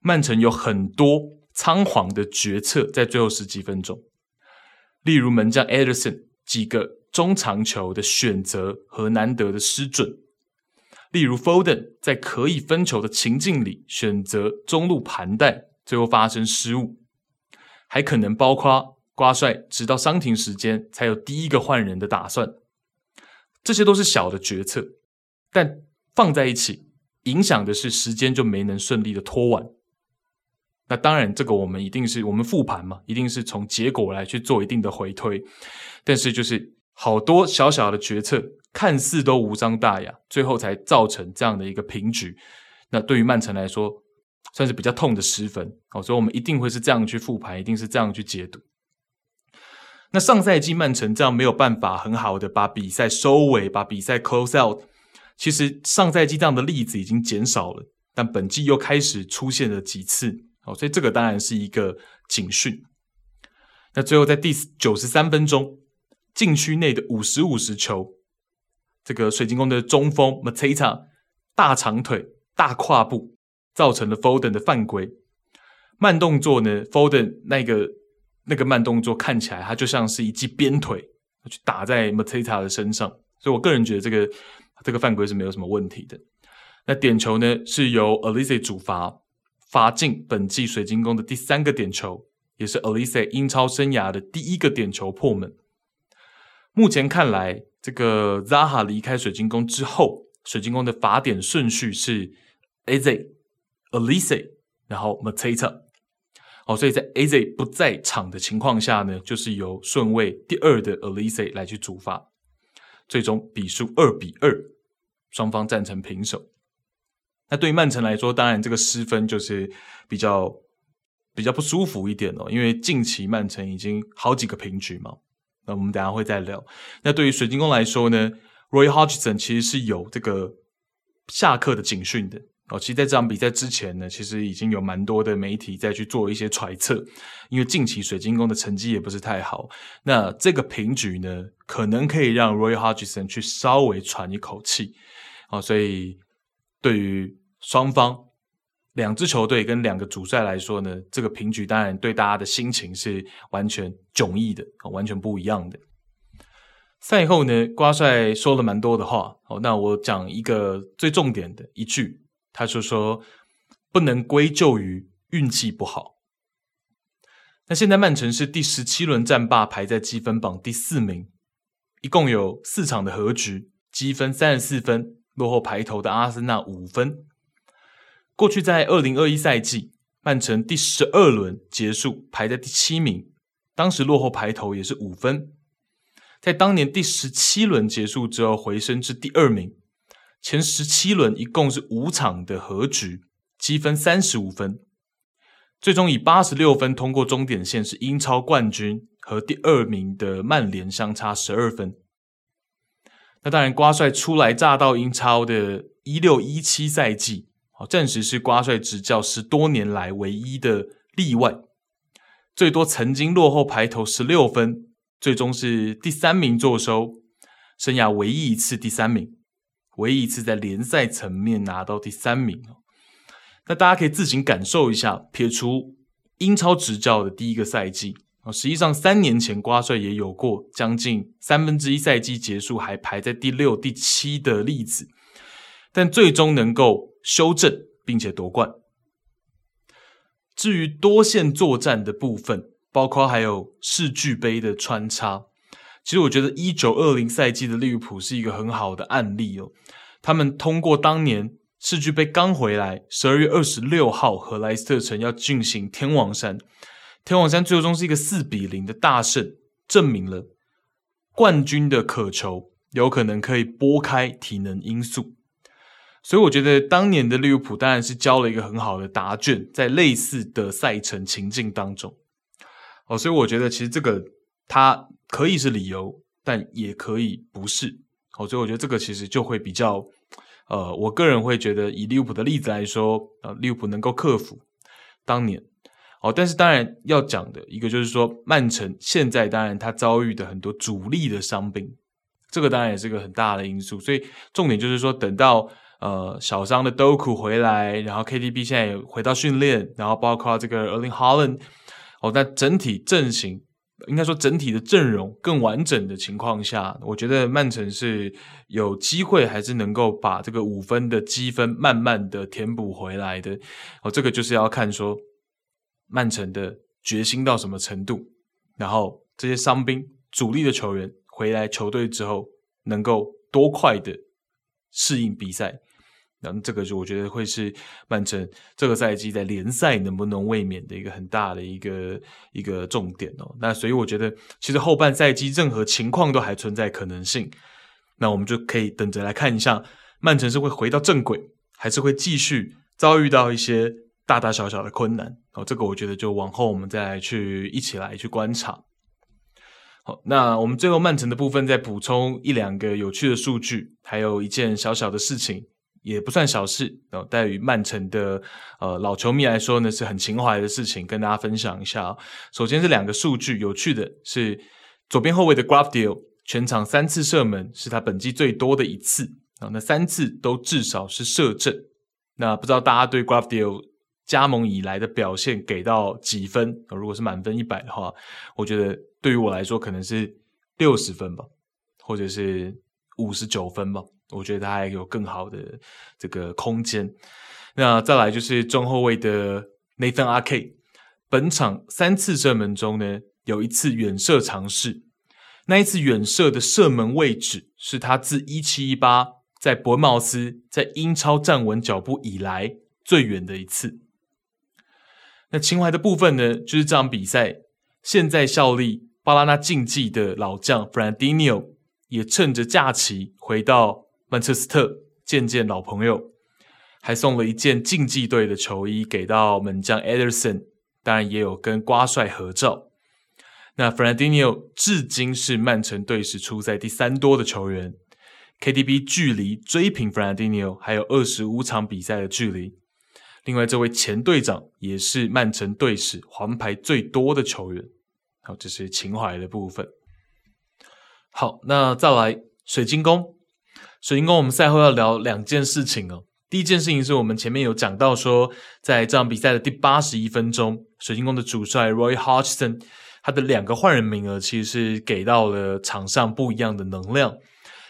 Speaker 1: 曼城有很多。仓皇的决策在最后十几分钟，例如门将 Ederson 几个中长球的选择和难得的失准，例如 Foden 在可以分球的情境里选择中路盘带，最后发生失误，还可能包括瓜帅直到伤停时间才有第一个换人的打算，这些都是小的决策，但放在一起影响的是时间就没能顺利的拖完。那当然，这个我们一定是我们复盘嘛，一定是从结果来去做一定的回推。但是就是好多小小的决策，看似都无伤大雅，最后才造成这样的一个平局。那对于曼城来说，算是比较痛的失分。哦，所以我们一定会是这样去复盘，一定是这样去解读。那上赛季曼城这样没有办法很好的把比赛收尾，把比赛 close out。其实上赛季这样的例子已经减少了，但本季又开始出现了几次。哦，所以这个当然是一个警讯。那最后在第九十三分钟，禁区内的五十五十球，这个水晶宫的中锋 Mateta 大长腿大跨步，造成了 Foden 的犯规。慢动作呢，Foden 那个那个慢动作看起来，它就像是一记鞭腿去打在 Mateta 的身上。所以我个人觉得这个这个犯规是没有什么问题的。那点球呢是由 Olise 主罚。罚进本季水晶宫的第三个点球，也是 Olise 英超生涯的第一个点球破门。目前看来，这个 Zaha 离开水晶宫之后，水晶宫的罚点顺序是 Az、Elise，然后 Mateta。哦，所以在 A Z 不在场的情况下呢，就是由顺位第二的 Olise 来去主罚。最终比数二比二，双方战成平手。那对于曼城来说，当然这个失分就是比较比较不舒服一点哦，因为近期曼城已经好几个平局嘛。那我们等下会再聊。那对于水晶宫来说呢，Roy Hodgson 其实是有这个下课的警讯的哦。其实在这场比赛之前呢，其实已经有蛮多的媒体在去做一些揣测，因为近期水晶宫的成绩也不是太好。那这个平局呢，可能可以让 Roy Hodgson 去稍微喘一口气哦，所以。对于双方两支球队跟两个主帅来说呢，这个平局当然对大家的心情是完全迥异的，完全不一样的。赛后呢，瓜帅说了蛮多的话，哦，那我讲一个最重点的一句，他就说不能归咎于运气不好。那现在曼城是第十七轮战罢，排在积分榜第四名，一共有四场的和局，积分三十四分。落后排头的阿森纳五分。过去在二零二一赛季，曼城第十二轮结束排在第七名，当时落后排头也是五分。在当年第十七轮结束之后回升至第二名。前十七轮一共是五场的和局，积分三十五分，最终以八十六分通过终点线，是英超冠军，和第二名的曼联相差十二分。那当然，瓜帅初来乍到英超的一六一七赛季，哦，暂时是瓜帅执教十多年来唯一的例外，最多曾经落后排头十六分，最终是第三名坐收，生涯唯一一次第三名。唯一一次在联赛层面拿到第三名哦，那大家可以自行感受一下。撇除英超执教的第一个赛季实际上三年前瓜帅也有过将近三分之一赛季结束还排在第六、第七的例子，但最终能够修正并且夺冠。至于多线作战的部分，包括还有世俱杯的穿插。其实我觉得一九二零赛季的利物浦是一个很好的案例哦。他们通过当年世俱杯刚回来，十二月二十六号和莱斯特城要进行天王山，天王山最终是一个四比零的大胜，证明了冠军的渴求有可能可以拨开体能因素。所以我觉得当年的利物浦当然是交了一个很好的答卷，在类似的赛程情境当中。哦，所以我觉得其实这个他。可以是理由，但也可以不是。哦，所以我觉得这个其实就会比较，呃，我个人会觉得以利物浦的例子来说，呃，利物浦能够克服当年。哦，但是当然要讲的一个就是说，曼城现在当然他遭遇的很多主力的伤病，这个当然也是个很大的因素。所以重点就是说，等到呃小伤的 Doku 回来，然后 KDB 现在也回到训练，然后包括这个 Erling Holland，哦，那整体阵型。应该说，整体的阵容更完整的情况下，我觉得曼城是有机会，还是能够把这个五分的积分慢慢的填补回来的。哦，这个就是要看说曼城的决心到什么程度，然后这些伤兵主力的球员回来球队之后，能够多快的适应比赛。那这个就我觉得会是曼城这个赛季在联赛能不能卫冕的一个很大的一个一个重点哦。那所以我觉得，其实后半赛季任何情况都还存在可能性。那我们就可以等着来看一下，曼城是会回到正轨，还是会继续遭遇到一些大大小小的困难哦。这个我觉得就往后我们再去一起来去观察。好，那我们最后曼城的部分再补充一两个有趣的数据，还有一件小小的事情。也不算小事哦，对于曼城的呃老球迷来说呢，是很情怀的事情，跟大家分享一下哦。首先是两个数据，有趣的是左边后卫的 Gvardiol 全场三次射门是他本季最多的一次啊，那三次都至少是射正。那不知道大家对 Gvardiol 加盟以来的表现给到几分？如果是满分一百的话，我觉得对于我来说可能是六十分吧，或者是五十九分吧。我觉得他还有更好的这个空间。那再来就是中后卫的 Nathan Ake，本场三次射门中呢，有一次远射尝试，那一次远射的射门位置是他自一七一八在伯恩茅斯在英超站稳脚步以来最远的一次。那情怀的部分呢，就是这场比赛现在效力巴拉那竞技的老将 Fernandinho 也趁着假期回到。曼彻斯特见见老朋友，还送了一件竞技队的球衣给到门将 Ederson，当然也有跟瓜帅合照。那 Fernandinho 至今是曼城队史出赛第三多的球员，KDB 距离追平 Fernandinho 还有二十五场比赛的距离。另外，这位前队长也是曼城队史黄牌最多的球员。好，这是情怀的部分。好，那再来水晶宫。水晶宫，我们赛后要聊两件事情哦。第一件事情是我们前面有讲到说，在这场比赛的第八十一分钟，水晶宫的主帅 Roy Hodgson 他的两个换人名额其实是给到了场上不一样的能量，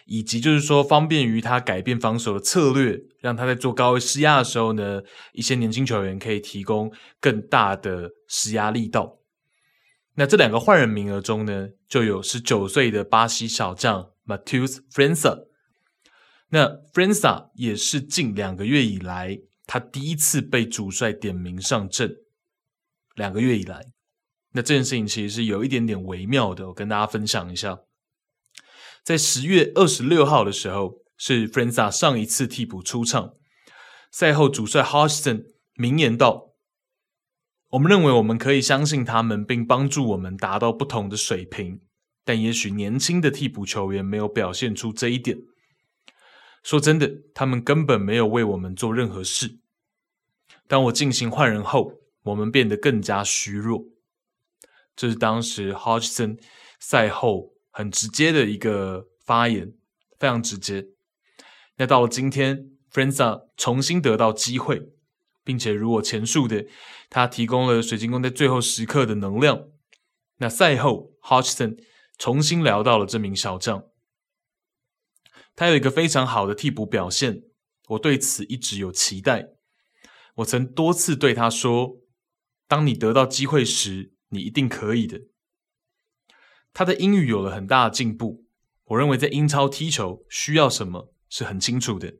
Speaker 1: 以及就是说方便于他改变防守的策略，让他在做高位施压的时候呢，一些年轻球员可以提供更大的施压力道。那这两个换人名额中呢，就有十九岁的巴西小将 Matheus França。那 França 也是近两个月以来，他第一次被主帅点名上阵。两个月以来，那这件事情其实是有一点点微妙的，我跟大家分享一下。在十月二十六号的时候，是 Frensah 上一次替补出场。赛后，主帅 Hodgson 明言道：“我们认为我们可以相信他们，并帮助我们达到不同的水平。但也许年轻的替补球员没有表现出这一点。说真的，他们根本没有为我们做任何事。当我进行换人后，我们变得更加虚弱。”这是当时 Hodgson 赛后。很直接的一个发言，非常直接。那到了今天，Frensah 重新得到机会，并且如我前述的，他提供了水晶宫在最后时刻的能量。那赛后，Hodgson 重新聊到了这名小将，他有一个非常好的替补表现，我对此一直有期待。我曾多次对他说：“当你得到机会时，你一定可以的。”他的英语有了很大的进步。我认为在英超踢球需要什么是很清楚的，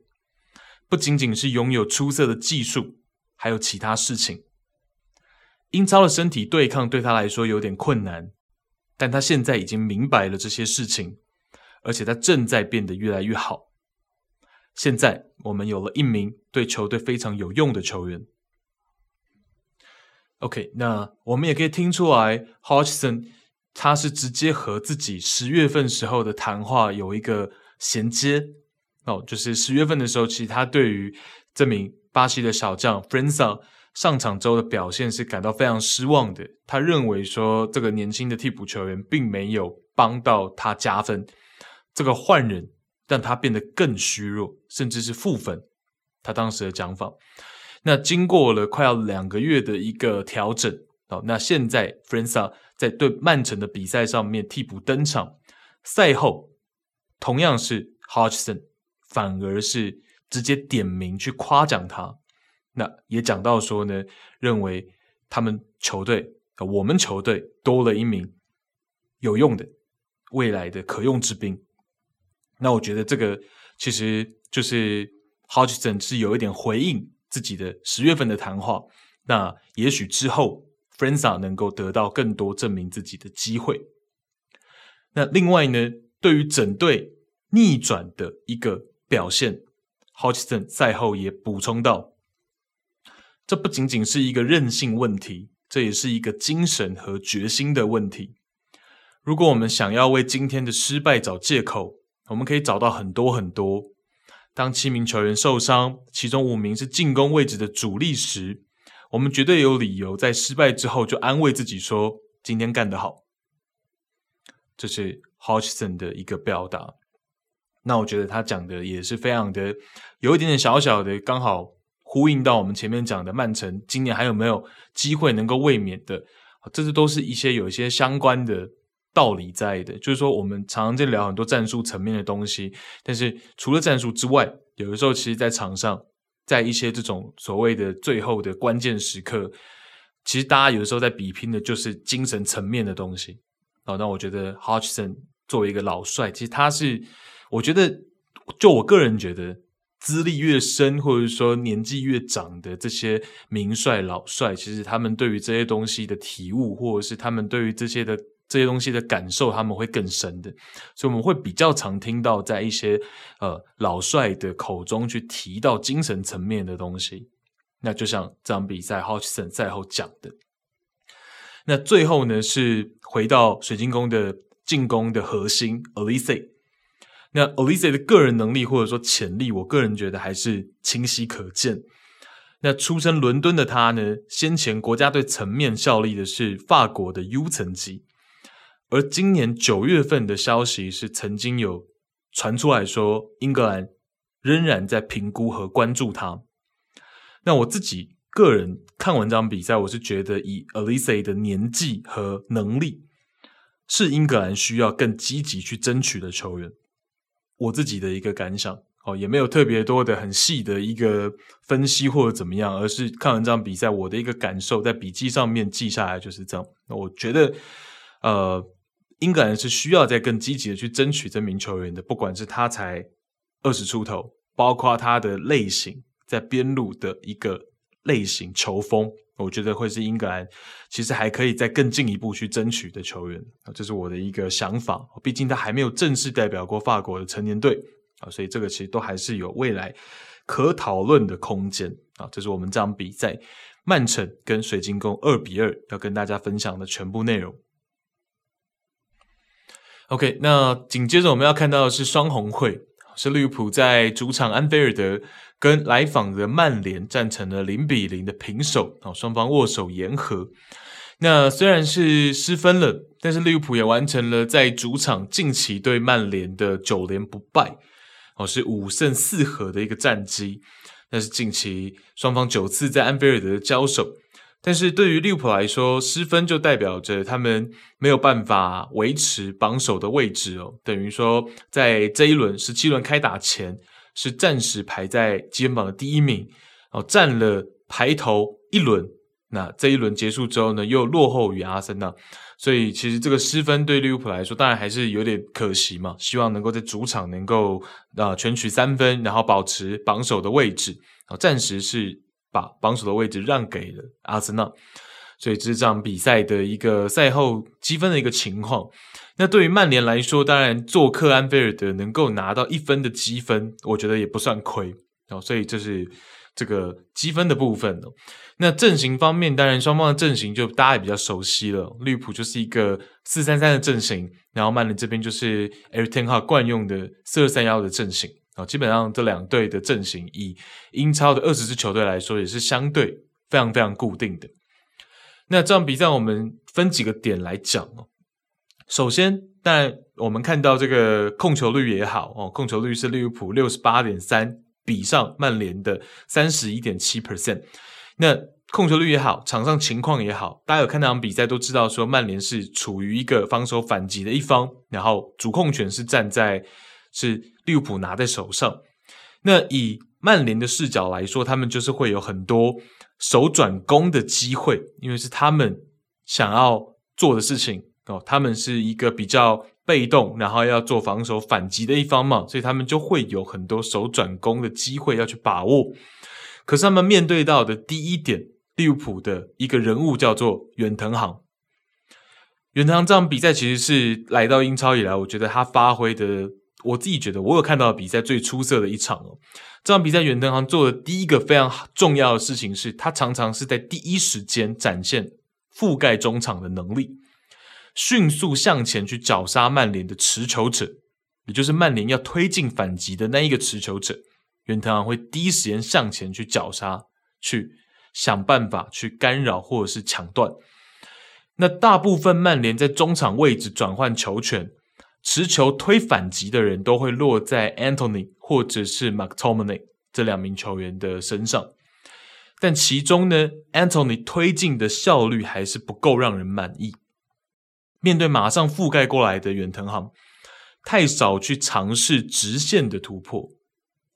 Speaker 1: 不仅仅是拥有出色的技术，还有其他事情。英超的身体对抗对他来说有点困难，但他现在已经明白了这些事情，而且他正在变得越来越好。现在我们有了一名对球队非常有用的球员。OK，那我们也可以听出来，Hodgson。他是直接和自己十月份时候的谈话有一个衔接哦，就是十月份的时候，其实他对于这名巴西的小将 Frensa 上场之后的表现是感到非常失望的。他认为说这个年轻的替补球员并没有帮到他加分，这个换人让他变得更虚弱，甚至是负分。他当时的讲法。那经过了快要两个月的一个调整哦，那现在 Frenza 在对曼城的比赛上面替补登场，赛后同样是 Hodgson，反而是直接点名去夸奖他。那也讲到说呢，认为他们球队，我们球队多了一名有用的未来的可用之兵。那我觉得这个其实就是 Hodgson 是有一点回应自己的十月份的谈话。那也许之后。Frensah 能够得到更多证明自己的机会。那另外呢，对于整队逆转的一个表现，Hodgson 赛后也补充道：“这不仅仅是一个韧性问题，这也是一个精神和决心的问题。如果我们想要为今天的失败找借口，我们可以找到很多很多。当七名球员受伤，其中五名是进攻位置的主力时。”我们绝对有理由在失败之后就安慰自己说：“今天干得好。”这是 Hodgson 的一个表达。那我觉得他讲的也是非常的有一点点小小的，刚好呼应到我们前面讲的曼城今年还有没有机会能够卫冕的。这些都是一些有一些相关的道理在的。就是说，我们常常在聊很多战术层面的东西，但是除了战术之外，有的时候其实在场上。在一些这种所谓的最后的关键时刻，其实大家有的时候在比拼的就是精神层面的东西。哦，那我觉得 Hodgson 作为一个老帅，其实他是，我觉得就我个人觉得，资历越深或者说年纪越长的这些名帅老帅，其实他们对于这些东西的体悟，或者是他们对于这些的。这些东西的感受，他们会更深的，所以我们会比较常听到在一些呃老帅的口中去提到精神层面的东西。那就像这场比赛，Hodgson 赛后讲的。那最后呢，是回到水晶宫的进攻的核心 Olise。那 Olise 的个人能力或者说潜力，我个人觉得还是清晰可见。那出身伦敦的他呢，先前国家队层面效力的是法国的 U 层级。而今年九月份的消息是，曾经有传出来说，英格兰仍然在评估和关注他。那我自己个人看完这场比赛，我是觉得以 Olise 的年纪和能力，是英格兰需要更积极去争取的球员。我自己的一个感想哦，也没有特别多的很细的一个分析或者怎么样，而是看完这场比赛，我的一个感受在笔记上面记下来就是这样。那我觉得，呃。英格兰是需要再更积极的去争取这名球员的，不管是他才二十出头，包括他的类型在边路的一个类型球风我觉得会是英格兰其实还可以再更进一步去争取的球员啊，这是我的一个想法。毕竟他还没有正式代表过法国的成年队啊，所以这个其实都还是有未来可讨论的空间啊。这是我们这场比赛曼城跟水晶宫二比二要跟大家分享的全部内容。OK，那紧接着我们要看到的是双红会，是利物浦在主场安菲尔德。跟来访的曼联战成了零比零的平手，哦，双方握手言和。那虽然是失分了，但是利物浦也完成了在主场近期对曼联的九连不败，哦，是五胜四和的一个战绩。那是近期双方九次在安菲尔德交手，但是对于利物浦来说，失分就代表着他们没有办法维持榜首的位置哦，等于说在这一轮十七轮开打前。是暂时排在积分榜的第一名，哦，占了排头一轮。那这一轮结束之后呢，又落后于阿森纳，所以其实这个失分对利物浦来说，当然还是有点可惜嘛。希望能够在主场能够啊全取三分，然后保持榜首的位置。啊，暂时是把榜首的位置让给了阿森纳，所以这是这场比赛的一个赛后积分的一个情况。那对于曼联来说，当然做客安菲尔德能够拿到一分的积分，我觉得也不算亏哦。所以这是这个积分的部分哦。那阵型方面，当然双方的阵型就大家也比较熟悉了。利物浦就是一个四三三的阵型，然后曼联这边就是 Erik ten Hag 惯用的四二三幺的阵型啊。基本上这两队的阵型，以英超的二十支球队来说，也是相对非常非常固定的。那这场比赛我们分几个点来讲哦。首先，但我们看到这个控球率也好哦，控球率是利物浦六十八点三，比上曼联的三十一点七 percent。那控球率也好，场上情况也好，大家有看那场比赛都知道，说曼联是处于一个防守反击的一方，然后主控权是站在是利物浦拿在手上。那以曼联的视角来说，他们就是会有很多手转攻的机会，因为是他们想要做的事情。哦，他们是一个比较被动，然后要做防守反击的一方嘛，所以他们就会有很多手转攻的机会要去把握。可是他们面对到的第一点，利物浦的一个人物叫做远藤航。远藤航这场比赛其实是来到英超以来，我觉得他发挥的，我自己觉得我有看到比赛最出色的一场哦。这场比赛远藤航做的第一个非常重要的事情是，他常常是在第一时间展现覆盖中场的能力。迅速向前去绞杀曼联的持球者，也就是曼联要推进反击的那一个持球者，远藤航会第一时间向前去绞杀，去想办法去干扰或者是抢断。那大部分曼联在中场位置转换球权、持球推反击的人都会落在 Anthony 或者是 McTominay 这两名球员的身上，但其中呢，Anthony 推进的效率还是不够让人满意。面对马上覆盖过来的远藤航，太少去尝试直线的突破。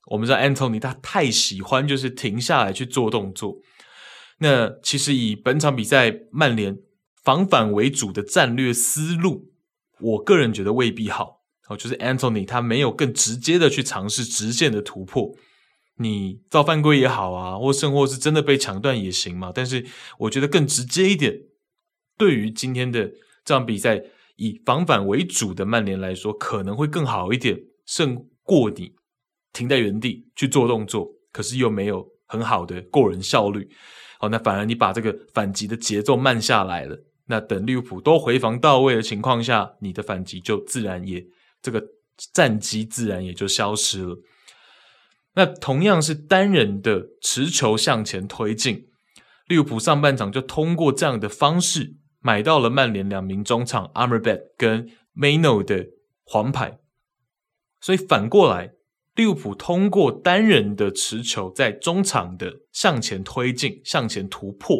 Speaker 1: 我们知道 Anthony 他太喜欢就是停下来去做动作。那其实以本场比赛曼联防反为主的战略思路，我个人觉得未必好。哦，就是 Anthony 他没有更直接的去尝试直线的突破。你造犯规也好啊，或甚或是真的被抢断也行嘛。但是我觉得更直接一点，对于今天的。这场比赛以防反为主的曼联来说，可能会更好一点，胜过你停在原地去做动作，可是又没有很好的过人效率。好，那反而你把这个反击的节奏慢下来了。那等利物浦都回防到位的情况下，你的反击就自然也这个战机自然也就消失了。那同样是单人的持球向前推进，利物浦上半场就通过这样的方式。买到了曼联两名中场 Amrabat 跟 Mainoo 的黄牌，所以反过来，利物浦通过单人的持球在中场的向前推进、向前突破，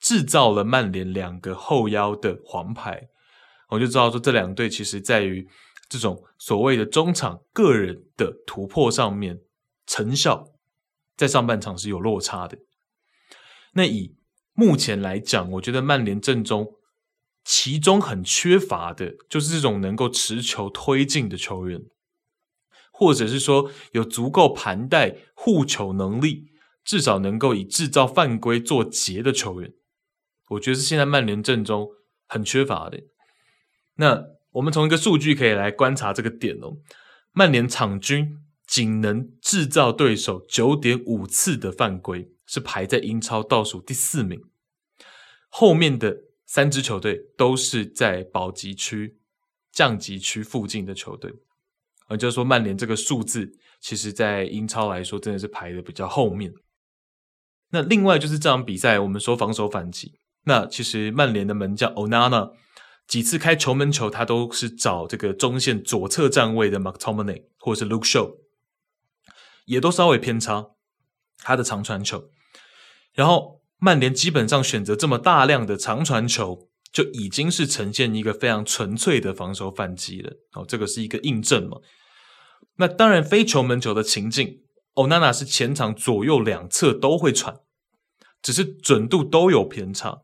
Speaker 1: 制造了曼联两个后腰的黄牌。我就知道说，这两队其实在于这种所谓的中场个人的突破上面，成效在上半场是有落差的。那以目前来讲，我觉得曼联阵中其中很缺乏的就是这种能够持球推进的球员，或者是说有足够盘带护球能力、至少能够以制造犯规做结的球员，我觉得是现在曼联阵中很缺乏的。那我们从一个数据可以来观察这个点哦，曼联场均仅能制造对手九点五次的犯规，是排在英超倒数第四名。后面的三支球队都是在保级区、降级区附近的球队，也就是说，曼联这个数字，其实在英超来说，真的是排的比较后面。那另外就是这场比赛，我们说防守反击，那其实曼联的门将 Onana 几次开球门球，他都是找这个中线左侧站位的 McTominay 或者是 Luke Shaw，也都稍微偏差他的长传球，然后。曼联基本上选择这么大量的长传球，就已经是呈现一个非常纯粹的防守反击了。哦，这个是一个印证嘛？那当然，非球门球的情境，欧娜娜是前场左右两侧都会传，只是准度都有偏差。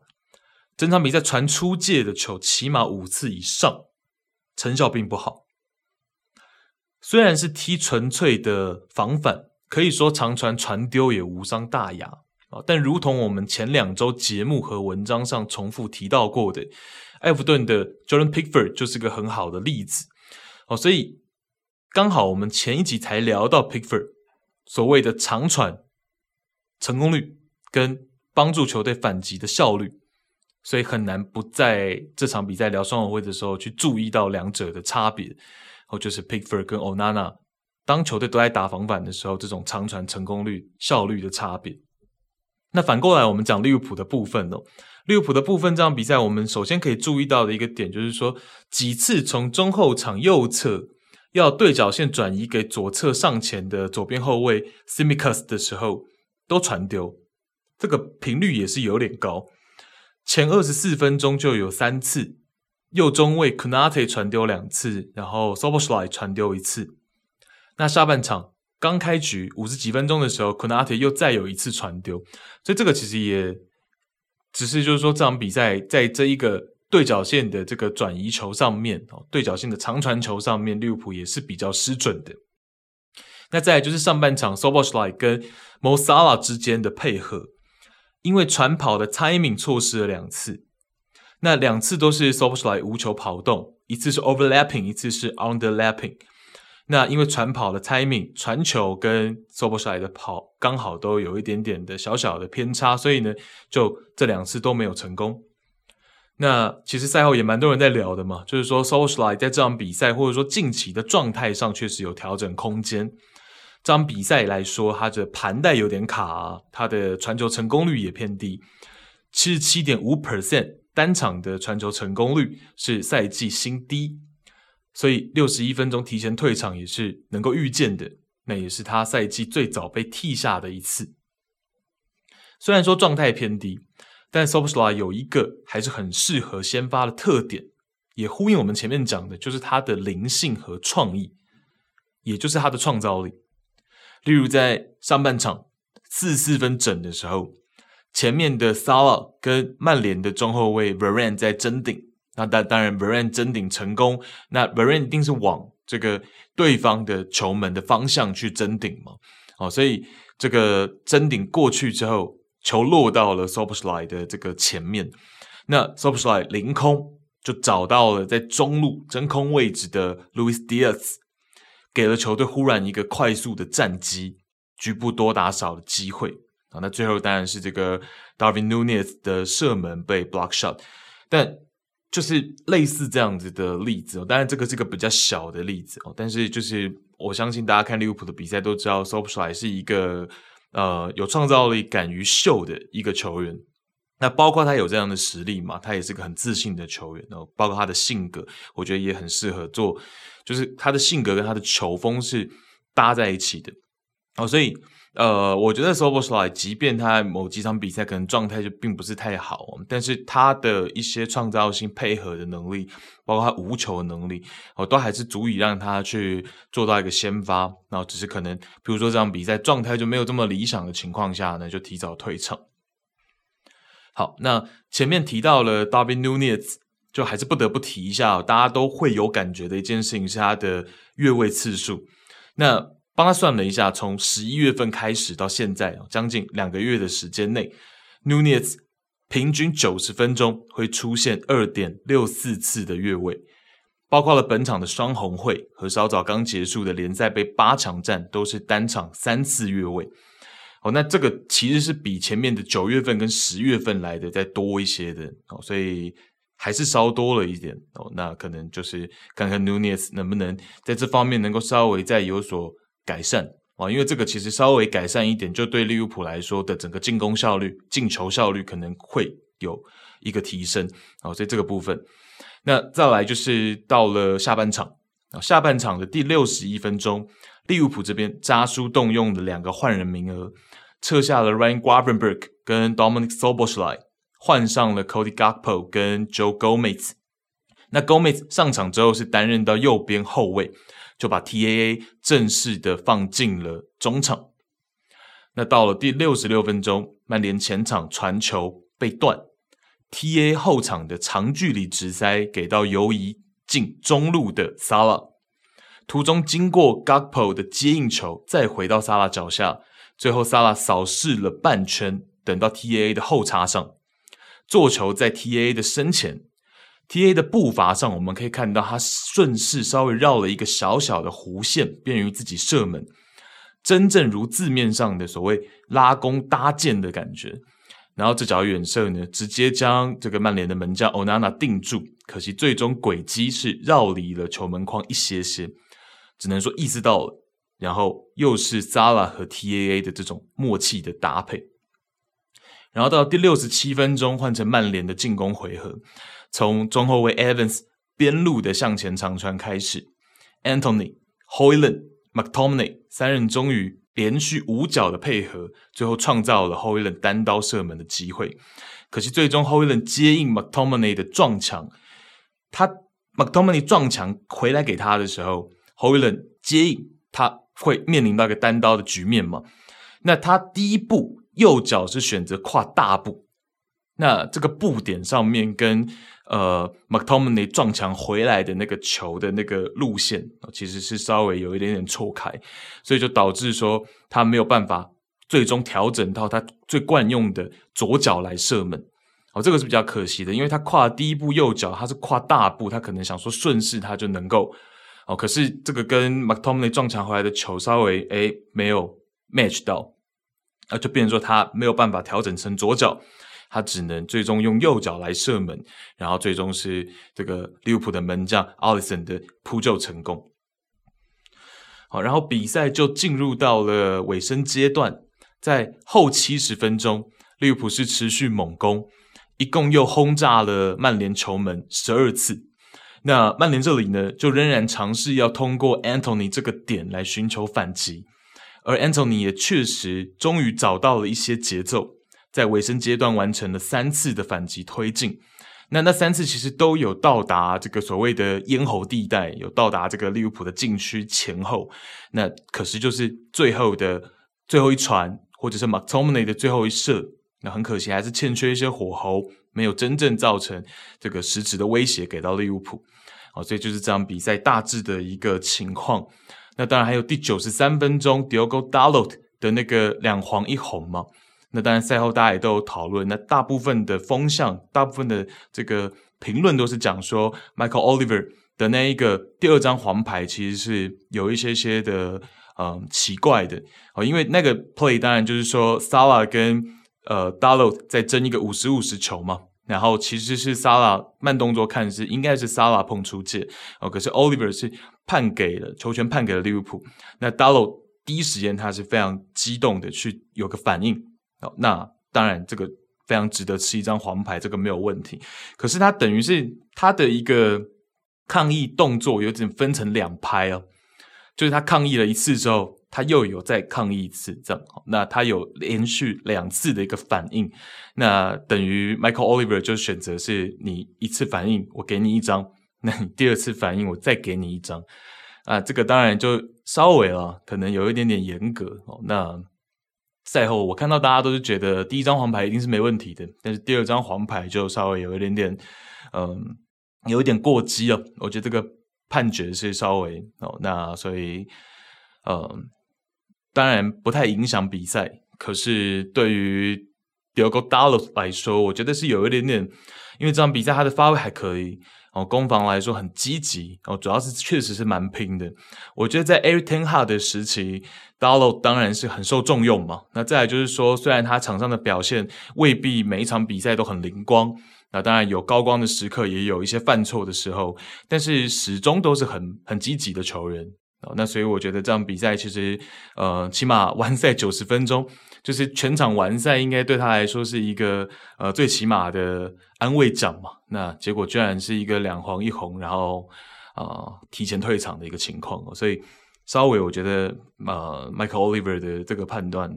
Speaker 1: 整场比赛传出界的球起码五次以上，成效并不好。虽然是踢纯粹的防反，可以说长传传丢也无伤大雅啊。但如同我们前两周节目和文章上重复提到过的，埃弗顿的 Jordan Pickford 就是个很好的例子。哦，所以刚好我们前一集才聊到 Pickford 所谓的长传成功率跟帮助球队反击的效率，所以很难不在这场比赛聊双红会的时候去注意到两者的差别。哦，就是 Pickford 跟 Onana 当球队都在打防反的时候，这种长传成功率效率的差别。那反过来，我们讲利物浦的部分哦。利物浦的部分，这场比赛我们首先可以注意到的一个点，就是说几次从中后场右侧要对角线转移给左侧上前的左边后卫 Simikas 的时候，都传丢，这个频率也是有点高。前二十四分钟就有三次，右中卫 Konate 传丢两次，然后 Szoboszlai 传丢一次。那下半场。刚开局五十几分钟的时候，Konate 又再有一次传丢，所以这个其实也只是就是说这场比赛在这一个对角线的这个转移球上面哦，对角线的长传球上面，利物浦也是比较失准的。那再来就是上半场 Szoboszlai 跟 Mosala 之间的配合，因为传跑的 timing 错失了两次，那两次都是 Szoboszlai 无球跑动，一次是 overlapping，一次是 underlapping。那因为传跑的 timing、传球跟 Szoboszlai 的跑刚好都有一点点的小小的偏差，所以呢，就这两次都没有成功。那其实赛后也蛮多人在聊的嘛，就是说 Szoboszlai 在这场比赛或者说近期的状态上确实有调整空间。这场比赛来说，他的盘带有点卡，他的传球成功率也偏低，七十七点五 percent 单场的传球成功率是赛季新低。所以六十一分钟提前退场也是能够预见的，那也是他赛季最早被替下的一次。虽然说状态偏低，但 s o b s l a 有一个还是很适合先发的特点，也呼应我们前面讲的，就是他的灵性和创意，也就是他的创造力。例如在上半场四四分整的时候，前面的 Salah 跟曼联的中后卫 Varan 在争顶。那当当然 Varan 争顶成功，那 Varan 一定是往这个对方的球门的方向去争顶嘛？哦，所以这个争顶过去之后，球落到了 s o b s l i 的这个前面，那 s o b s l i 凌空就找到了在中路真空位置的 Luis Diaz，给了球队忽然一个快速的战机，局部多打少的机会啊。那最后当然是这个 Darwin Nunez 的射门被 block shot，但。就是类似这样子的例子哦，当然这个是个比较小的例子哦，但是就是我相信大家看利物浦的比赛都知道 s o p s h a 是一个呃有创造力、敢于秀的一个球员。那包括他有这样的实力嘛，他也是个很自信的球员哦。包括他的性格，我觉得也很适合做，就是他的性格跟他的球风是搭在一起的哦，所以。呃，我觉得 Szoboszlai 即便他某几场比赛可能状态就并不是太好，但是他的一些创造性配合的能力，包括他无球的能力，哦，都还是足以让他去做到一个先发。然后只是可能，比如说这场比赛状态就没有这么理想的情况下呢，就提早退场。好，那前面提到了 Darwin Nunez，就还是不得不提一下，大家都会有感觉的一件事情是他的越位次数。那帮他算了一下，从十一月份开始到现在，将近两个月的时间内，Nunez 平均九十分钟会出现二点六四次的越位，包括了本场的双红会和稍早刚结束的联赛杯八强战，都是单场三次越位。哦，那这个其实是比前面的九月份跟十月份来的再多一些的哦，所以还是稍多了一点哦。那可能就是看看 Nunez 能不能在这方面能够稍微再有所。改善啊，因为这个其实稍微改善一点，就对利物浦来说的整个进攻效率、进球效率可能会有一个提升哦，所以这个部分。那再来就是到了下半场啊，下半场的第六十一分钟，利物浦这边扎叔动用了两个换人名额，撤下了 Ryan Gravenberch 跟 Dominic Szoboszlai，换上了 Cody Gakpo 跟 Joe Gomez。那 Gomez 上场之后是担任到右边后卫。就把 TAA 正式的放进了中场。那到了第六十六分钟，曼联前场传球被断，TA 后场的长距离直塞给到游移进中路的 Salah，途中经过 Gakpo 的接应球，再回到萨拉脚下，最后萨拉扫视了半圈，等到 TAA 的后插上，做球在 TAA 的身前。T A 的步伐上，我们可以看到他顺势稍微绕了一个小小的弧线，便于自己射门。真正如字面上的所谓拉弓搭箭的感觉。然后这脚远射呢，直接将这个曼联的门将 Onana 定住。可惜最终轨迹是绕离了球门框一些些，只能说意识到了。然后又是 Zala 和 T A A 的这种默契的搭配。然后到第六十七分钟，换成曼联的进攻回合。从中后卫 Evans 边路的向前长传开始，Anthony、Højlund、McTominay 三人终于连续五脚的配合，最后创造了 Højlund 单刀射门的机会。可惜最终 Højlund 接应 McTominay 的撞墙，他 McTominay 撞墙回来给他的时候，Højlund 接应他会面临到一个单刀的局面嘛？那他第一步右脚是选择跨大步，那这个步点上面跟呃，McTominay 撞墙回来的那个球的那个路线，其实是稍微有一点点错开，所以就导致说他没有办法最终调整到他最惯用的左脚来射门。哦，这个是比较可惜的，因为他跨第一步右脚，他是跨大步，他可能想说顺势他就能够哦，可是这个跟 McTominay 撞墙回来的球稍微诶没有 match 到，啊，就变成说他没有办法调整成左脚。他只能最终用右脚来射门，然后最终是这个利物浦的门将 Alisson 的扑救成功。好，然后比赛就进入到了尾声阶段，在后七十分钟，利物浦是持续猛攻，一共又轰炸了曼联球门十二次。那曼联这里呢，就仍然尝试要通过 Anthony 这个点来寻求反击，而 Anthony 也确实终于找到了一些节奏。在尾声阶段完成了三次的反击推进，那那三次其实都有到达这个所谓的咽喉地带，有到达这个利物浦的禁区前后。那可惜就是最后的最后一传，或者是 McTominay 的最后一射，那很可惜还是欠缺一些火候，没有真正造成这个实质的威胁给到利物浦。好，所以就是这场比赛大致的一个情况。那当然还有第九十三分钟 Diogo Dalot 的那个两黄一红嘛。那当然，赛后大家也都有讨论。那大部分的风向，大部分的这个评论都是讲说，Michael Oliver 的那一个第二张黄牌其实是有一些些的嗯奇怪的哦，因为那个 play 当然就是说 Sala 跟呃 Dalot 在争一个五十五十球嘛，然后其实是 Sala 慢动作看是应该是 Sala 碰出界哦，可是 Oliver 是判给了球权判给了利物浦，那 Dalot 第一时间他是非常激动的去有个反应哦。那当然，这个非常值得吃一张黄牌，这个没有问题。可是他等于是他的一个抗议动作有点分成两拍哦，就是他抗议了一次之后，他又有再抗议一次，这样。那他有连续两次的一个反应，那等于 Michael Oliver 就选择是你一次反应，我给你一张；那你第二次反应，我再给你一张。啊，这个当然就稍微了，可能有一点点严格。那。赛后，我看到大家都是觉得第一张黄牌一定是没问题的，但是第二张黄牌就稍微有一点点，嗯，有一点过激了。我觉得这个判决是稍微哦，那所以，嗯，当然不太影响比赛，可是对于 Diego Dallo 来说，我觉得是有一点点，因为这场比赛他的发挥还可以。哦，攻防来说很积极哦，主要是确实是蛮拼的。我觉得在 Erik ten Hag 的时期，Dalo 当然是很受重用嘛。那再来就是说，虽然他场上的表现未必每一场比赛都很灵光，那当然有高光的时刻，也有一些犯错的时候，但是始终都是很很积极的球员。哦，那所以我觉得这场比赛其实，呃，起码 完赛九十分钟。就是全场完赛，应该对他来说是一个呃最起码的安慰奖嘛。那结果居然是一个两黄一红，然后啊、提前退场的一个情况。所以稍微我觉得呃 Michael Oliver 的这个判断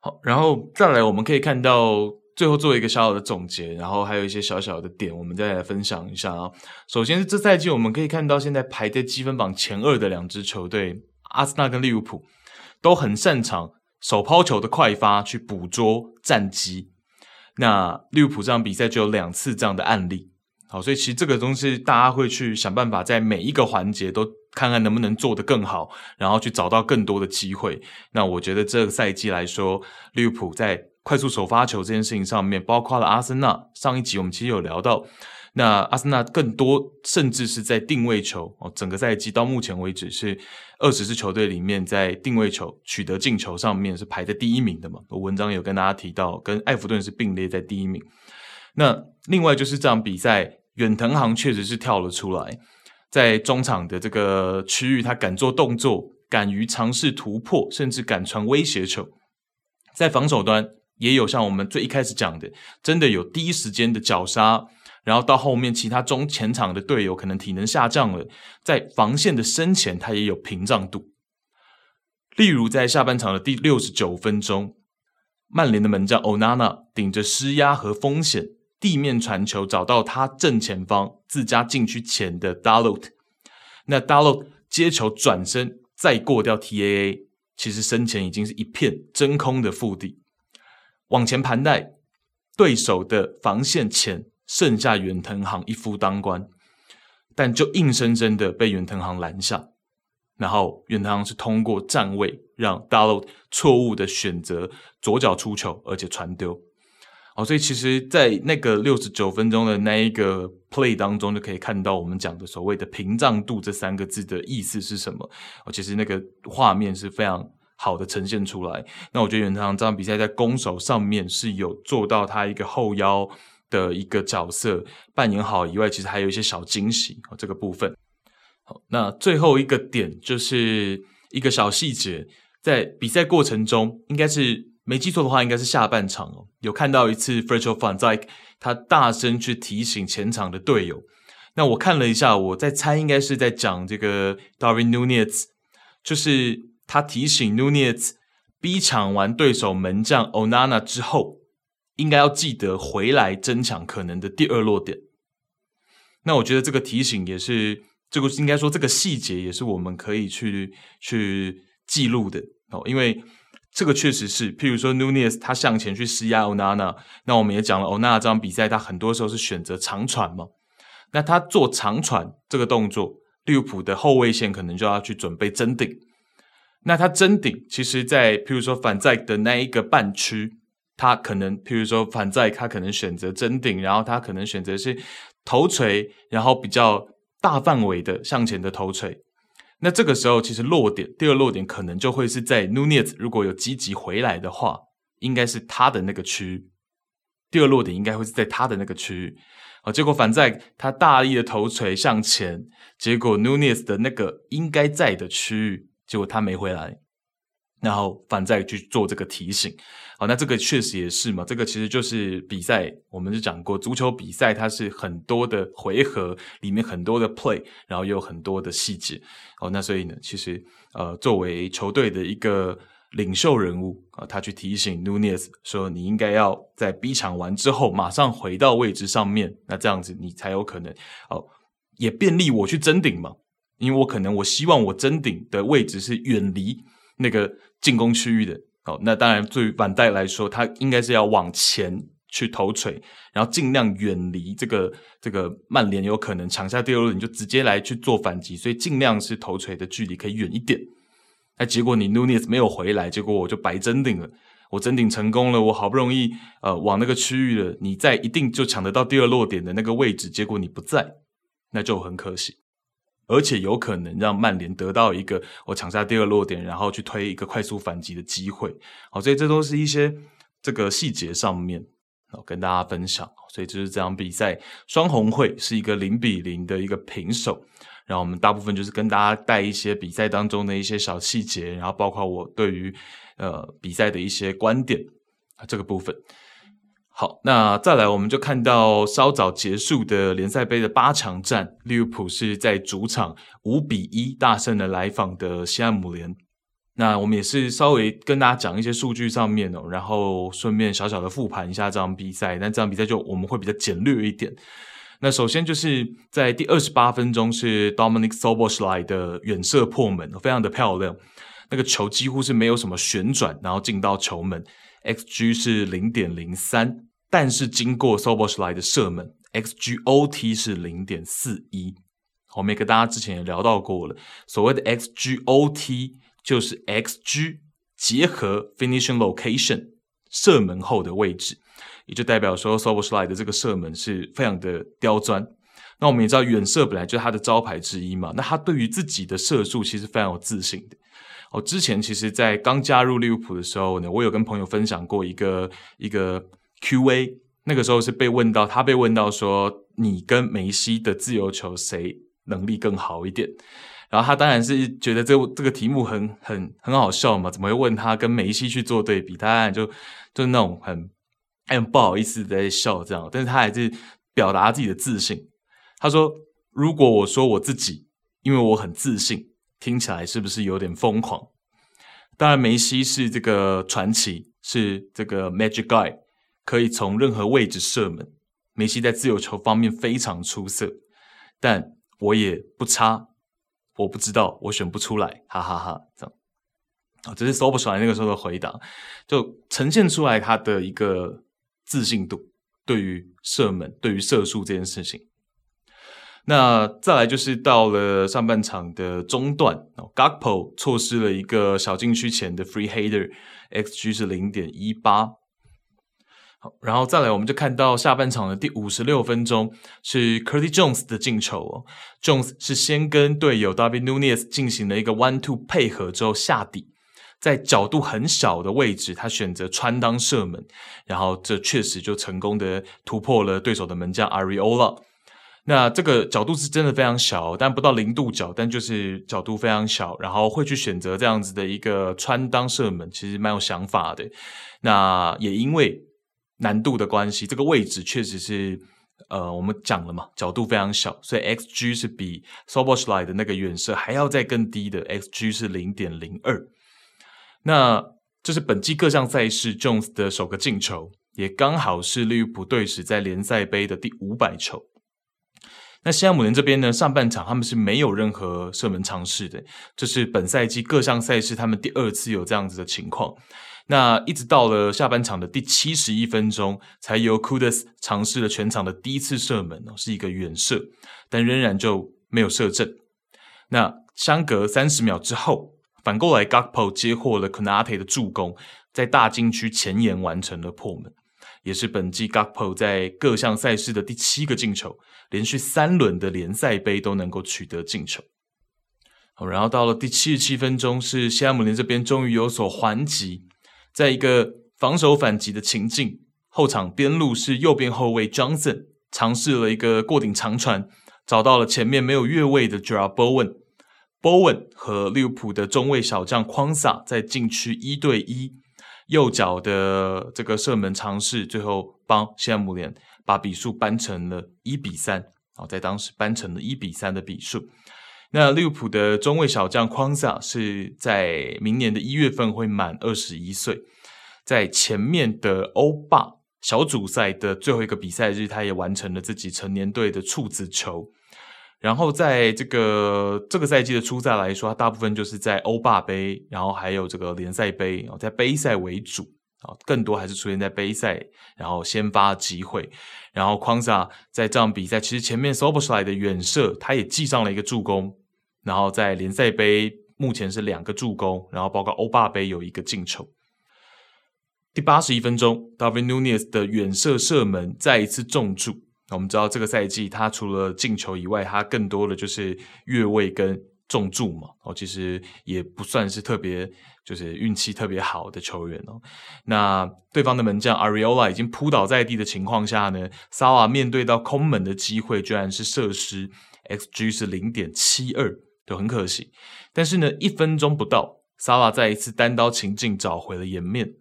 Speaker 1: 好，然后再来我们可以看到最后做一个小小的总结，然后还有一些小小的点，我们再来分享一下啊。首先是这赛季我们可以看到现在排在积分榜前二的两支球队，阿森纳跟利物浦都很擅长。手抛球的快发去捕捉战机，那利物浦这场比赛就有两次这样的案例。好，所以其实这个东西大家会去想办法，在每一个环节都看看能不能做得更好，然后去找到更多的机会。那我觉得这个赛季来说，利物浦在快速首发球这件事情上面，包括了阿森纳，上一集我们其实有聊到。那阿森纳更多，甚至是在定位球哦，整个赛季到目前为止是二十支球队里面在定位球取得进球上面是排在第一名的嘛。我文章有跟大家提到，跟艾弗顿是并列在第一名。那另外就是这场比赛，远藤航确实是跳了出来，在中场的这个区域，他敢做动作，敢于尝试突破，甚至敢传威胁球。在防守端也有像我们最一开始讲的，真的有第一时间的绞杀。然后到后面，其他中前场的队友可能体能下降了，在防线的身前，他也有屏障度。例如在下半场的第六十九分钟，曼联的门将欧纳纳顶着施压和风险，地面传球找到他正前方自家禁区前的 Dalot，那 Dalot 接球转身再过掉 TAA，其实身前已经是一片真空的腹地，往前盘带对手的防线前。剩下远藤航一夫当关，但就硬生生的被远藤航拦下，然后远藤航是通过站位让 d a l o 错误的选择左脚出球，而且传丢。哦，所以其实，在那个六十九分钟的那一个 play 当中，就可以看到我们讲的所谓的屏障度这三个字的意思是什么。哦，其实那个画面是非常好的呈现出来。那我觉得远藤航这场比赛在攻守上面是有做到他一个后腰。的一个角色扮演好以外，其实还有一些小惊喜哦，这个部分。好，那最后一个点就是一个小细节，在比赛过程中，应该是没记错的话，应该是下半场哦，有看到一次 Virgil van Dijk 他大声去提醒前场的队友。那我看了一下，我在猜，应该是在讲这个 Darwin Nunez，就是他提醒 Nunez 逼抢完对手门将 Onana 之后。应该要记得回来争抢可能的第二落点。那我觉得这个提醒也是这个应该说这个细节也是我们可以去去记录的哦，因为这个确实是，譬如说 Nunez 他向前去施压 Onana，那我们也讲了 Onana 这场比赛他很多时候是选择长传嘛，那他做长传这个动作，利物浦的后卫线可能就要去准备争顶。那他真顶，其实在譬如说反在的那一个半区。他可能，譬如说，反在他可能选择真顶，然后他可能选择是头锤，然后比较大范围的向前的头锤。那这个时候，其实落点，第二落点可能就会是在 Nunez 如果有积极回来的话，应该是他的那个区域。第二落点应该会是在他的那个区域。啊，结果反在他大力的头锤向前，结果 Nunez 的那个应该在的区域，结果他没回来。然后反再去做这个提醒，好，那这个确实也是嘛，这个其实就是比赛，我们就讲过，足球比赛它是很多的回合，里面很多的 play，然后又有很多的细节，好，那所以呢，其实呃，作为球队的一个领袖人物啊，他去提醒 Nunez 说，你应该要在 B 场完之后马上回到位置上面，那这样子你才有可能哦，也便利我去争顶嘛，因为我可能我希望我争顶的位置是远离那个。进攻区域的，好，那当然对于反戴来说，他应该是要往前去头锤，然后尽量远离这个这个曼联有可能抢下第二轮，你就直接来去做反击，所以尽量是头锤的距离可以远一点。那，结果你 Nunez 没有回来，结果我就白争顶了。我争顶成功了，我好不容易呃往那个区域了，你在一定就抢得到第二落点的那个位置，结果你不在，那就很可惜，而且有可能让曼联得到一个我抢下第二落点，然后去推一个快速反击的机会。好，所以这都是一些这个细节上面，好跟大家分享。所以就是这场比赛，双红会是一个零比零的一个平手。然后我们大部分就是跟大家带一些比赛当中的一些小细节，然后包括我对于呃比赛的一些观点啊这个部分。好，那再来我们就看到稍早结束的联赛杯的八强战，利物浦是在主场五比一大胜的来访的西汉姆联。那我们也是稍微跟大家讲一些数据上面哦，然后顺便小小的复盘一下这场比赛。但这场比赛就我们会比较简略一点。那首先就是在第二十八分钟是 Dominic s o b o s l a y 的远射破门，非常的漂亮。那个球几乎是没有什么旋转，然后进到球门，XG 是零点零三。但是经过 s o b o s h l i 的射门，XGOT 是零点四一。我们也跟大家之前也聊到过了，所谓的 XGOT 就是 XG 结合 Finishing Location 射门后的位置。也就代表说 s o b o s h l i 的这个射门是非常的刁钻。那我们也知道，远射本来就是他的招牌之一嘛。那他对于自己的射术其实非常有自信的。哦，之前其实，在刚加入利物浦的时候呢，我有跟朋友分享过一个一个 Q&A。那个时候是被问到，他被问到说，你跟梅西的自由球谁能力更好一点？然后他当然是觉得这这个题目很很很好笑嘛，怎么会问他跟梅西去做对比？他当然就就那种很。哎，不好意思在笑这样，但是他还是表达自己的自信。他说：“如果我说我自己，因为我很自信，听起来是不是有点疯狂？”当然，梅西是这个传奇，是这个 Magic Guy，可以从任何位置射门。梅西在自由球方面非常出色，但我也不差。我不知道，我选不出来，哈哈哈，这样啊，这是 Szoboszlai 那个时候的回答，就呈现出来他的一个。自信度对于射门、对于射术这件事情，那再来就是到了上半场的中段，Gakpo 错失了一个小禁区前的 free header，xG 是零点一八。然后再来我们就看到下半场的第五十六分钟是 Curtis Jones 的进球哦，Jones 是先跟队友 David Nunez 进行了一个 one two 配合之后下底。在角度很小的位置，他选择穿裆射门，然后这确实就成功的突破了对手的门将 Ariola。那这个角度是真的非常小，但不到零度角，但就是角度非常小，然后会去选择这样子的一个穿裆射门，其实蛮有想法的。那也因为难度的关系，这个位置确实是呃，我们讲了嘛，角度非常小，所以 XG 是比 Szoboszlai 的那个远射还要再更低的，XG 是零点零二。那这是本季各项赛事 Jones 的首个进球，也刚好是利物浦队史在联赛杯的第五百球。那西汉姆联这边呢，上半场他们是没有任何射门尝试的，这是本赛季各项赛事他们第二次有这样子的情况。那一直到了下半场的第七十一分钟，才由 Kudus 尝试了全场的第一次射门哦，是一个远射，但仍然就没有射正。那相隔三十秒之后。反过来，Gakpo 接获了 Konate 的助攻，在大禁区前沿完成了破门，也是本季 Gakpo 在各项赛事的第七个进球，连续三轮的联赛杯都能够取得进球。好，然后到了第七十七分钟，是西汉姆联这边终于有所还击，在一个防守反击的情境，后场边路是右边后卫 Johnson 尝试了一个过顶长传，找到了前面没有越位的 Jarrod Bowen。Bowen 和利物浦的中卫小将匡萨在禁区一对一，右脚的这个射门尝试，最后帮西汉姆联把比数扳成了一比三。哦，在当时扳成了一比三的比数。那利物浦的中卫小将匡萨是在明年的一月份会满二十一岁，在前面的欧霸小组赛的最后一个比赛日，他也完成了自己成年队的处子球。然后在这个这个赛季的初赛来说，它大部分就是在欧霸杯，然后还有这个联赛杯，在杯赛为主啊，更多还是出现在杯赛，然后先发机会。然后匡萨在这场比赛，其实前面 Szoboszlai 的远射，他也记上了一个助攻。然后在联赛杯目前是两个助攻，然后包括欧霸杯有一个进球。第八十一分钟，Davin Nunez 的远射射门再一次中柱。我们知道这个赛季他除了进球以外，他更多的就是越位跟中柱嘛。哦，其实也不算是特别就是运气特别好的球员哦。那对方的门将 Ariola 已经扑倒在地的情况下呢，萨拉面对到空门的机会，居然是射失，XG 是零点七二，就很可惜。但是呢，一分钟不到，萨拉再一次单刀情境找回了颜面。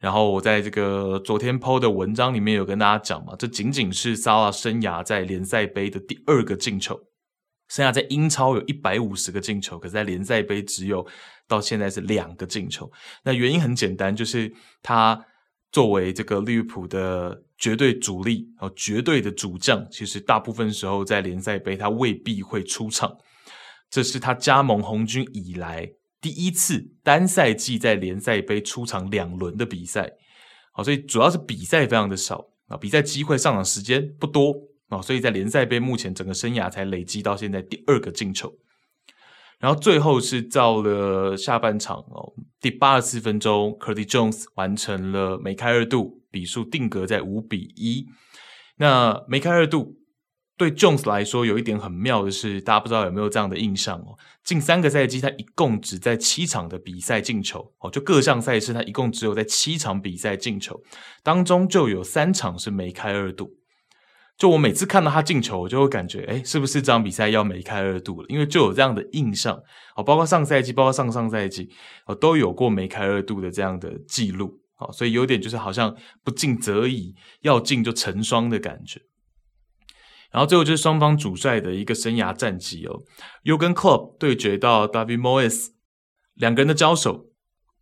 Speaker 1: 然后我在这个昨天 PO 的文章里面有跟大家讲嘛，这仅仅是萨拉生涯在联赛杯的第二个进球，剩下在英超有一百五十个进球，可是在联赛杯只有到现在是两个进球。那原因很简单，就是他作为这个利物浦的绝对主力哦，绝对的主将，其实大部分时候在联赛杯他未必会出场，这是他加盟红军以来。第一次单赛季在联赛杯出场两轮的比赛，好，所以主要是比赛非常的少啊，比赛机会上场时间不多啊，所以在联赛杯目前整个生涯才累积到现在第二个进球，然后最后是到了下半场哦，第八十四分钟，Curtis Jones 完成了梅开二度，比数定格在五比一，那梅开二度。对 Jones 来说，有一点很妙的是，大家不知道有没有这样的印象哦？近三个赛季，他一共只在七场的比赛进球哦，就各项赛事他一共只有在七场比赛进球，当中就有三场是梅开二度。就我每次看到他进球，我就会感觉，诶，是不是这场比赛要梅开二度了？因为就有这样的印象哦，包括上赛季，包括上上赛季哦，都有过梅开二度的这样的记录哦，所以有点就是好像不进则已，要进就成双的感觉。然后最后就是双方主帅的一个生涯战绩哦，Jurgen Klopp 对决到 David Moyes，两个人的交手，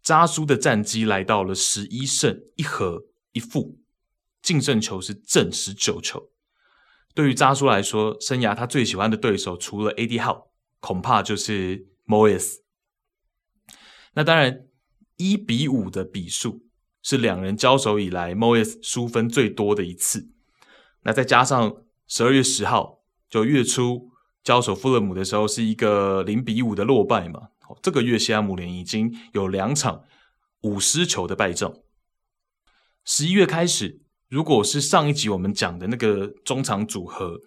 Speaker 1: 扎叔的战绩来到了十一胜一和一负，净胜球是正十九球。对于渣叔来说，生涯他最喜欢的对手除了 AD 号恐怕就是 Moyes。那当然，一比五的比数是两人交手以来 Moyes 输分最多的一次。那再加上十二月十号，就月初交手富勒姆的时候，是一个零比五的落败嘛。这个月西汉姆联已经有两场五失球的败仗。十一月开始，如果是上一集我们讲的那个中场组合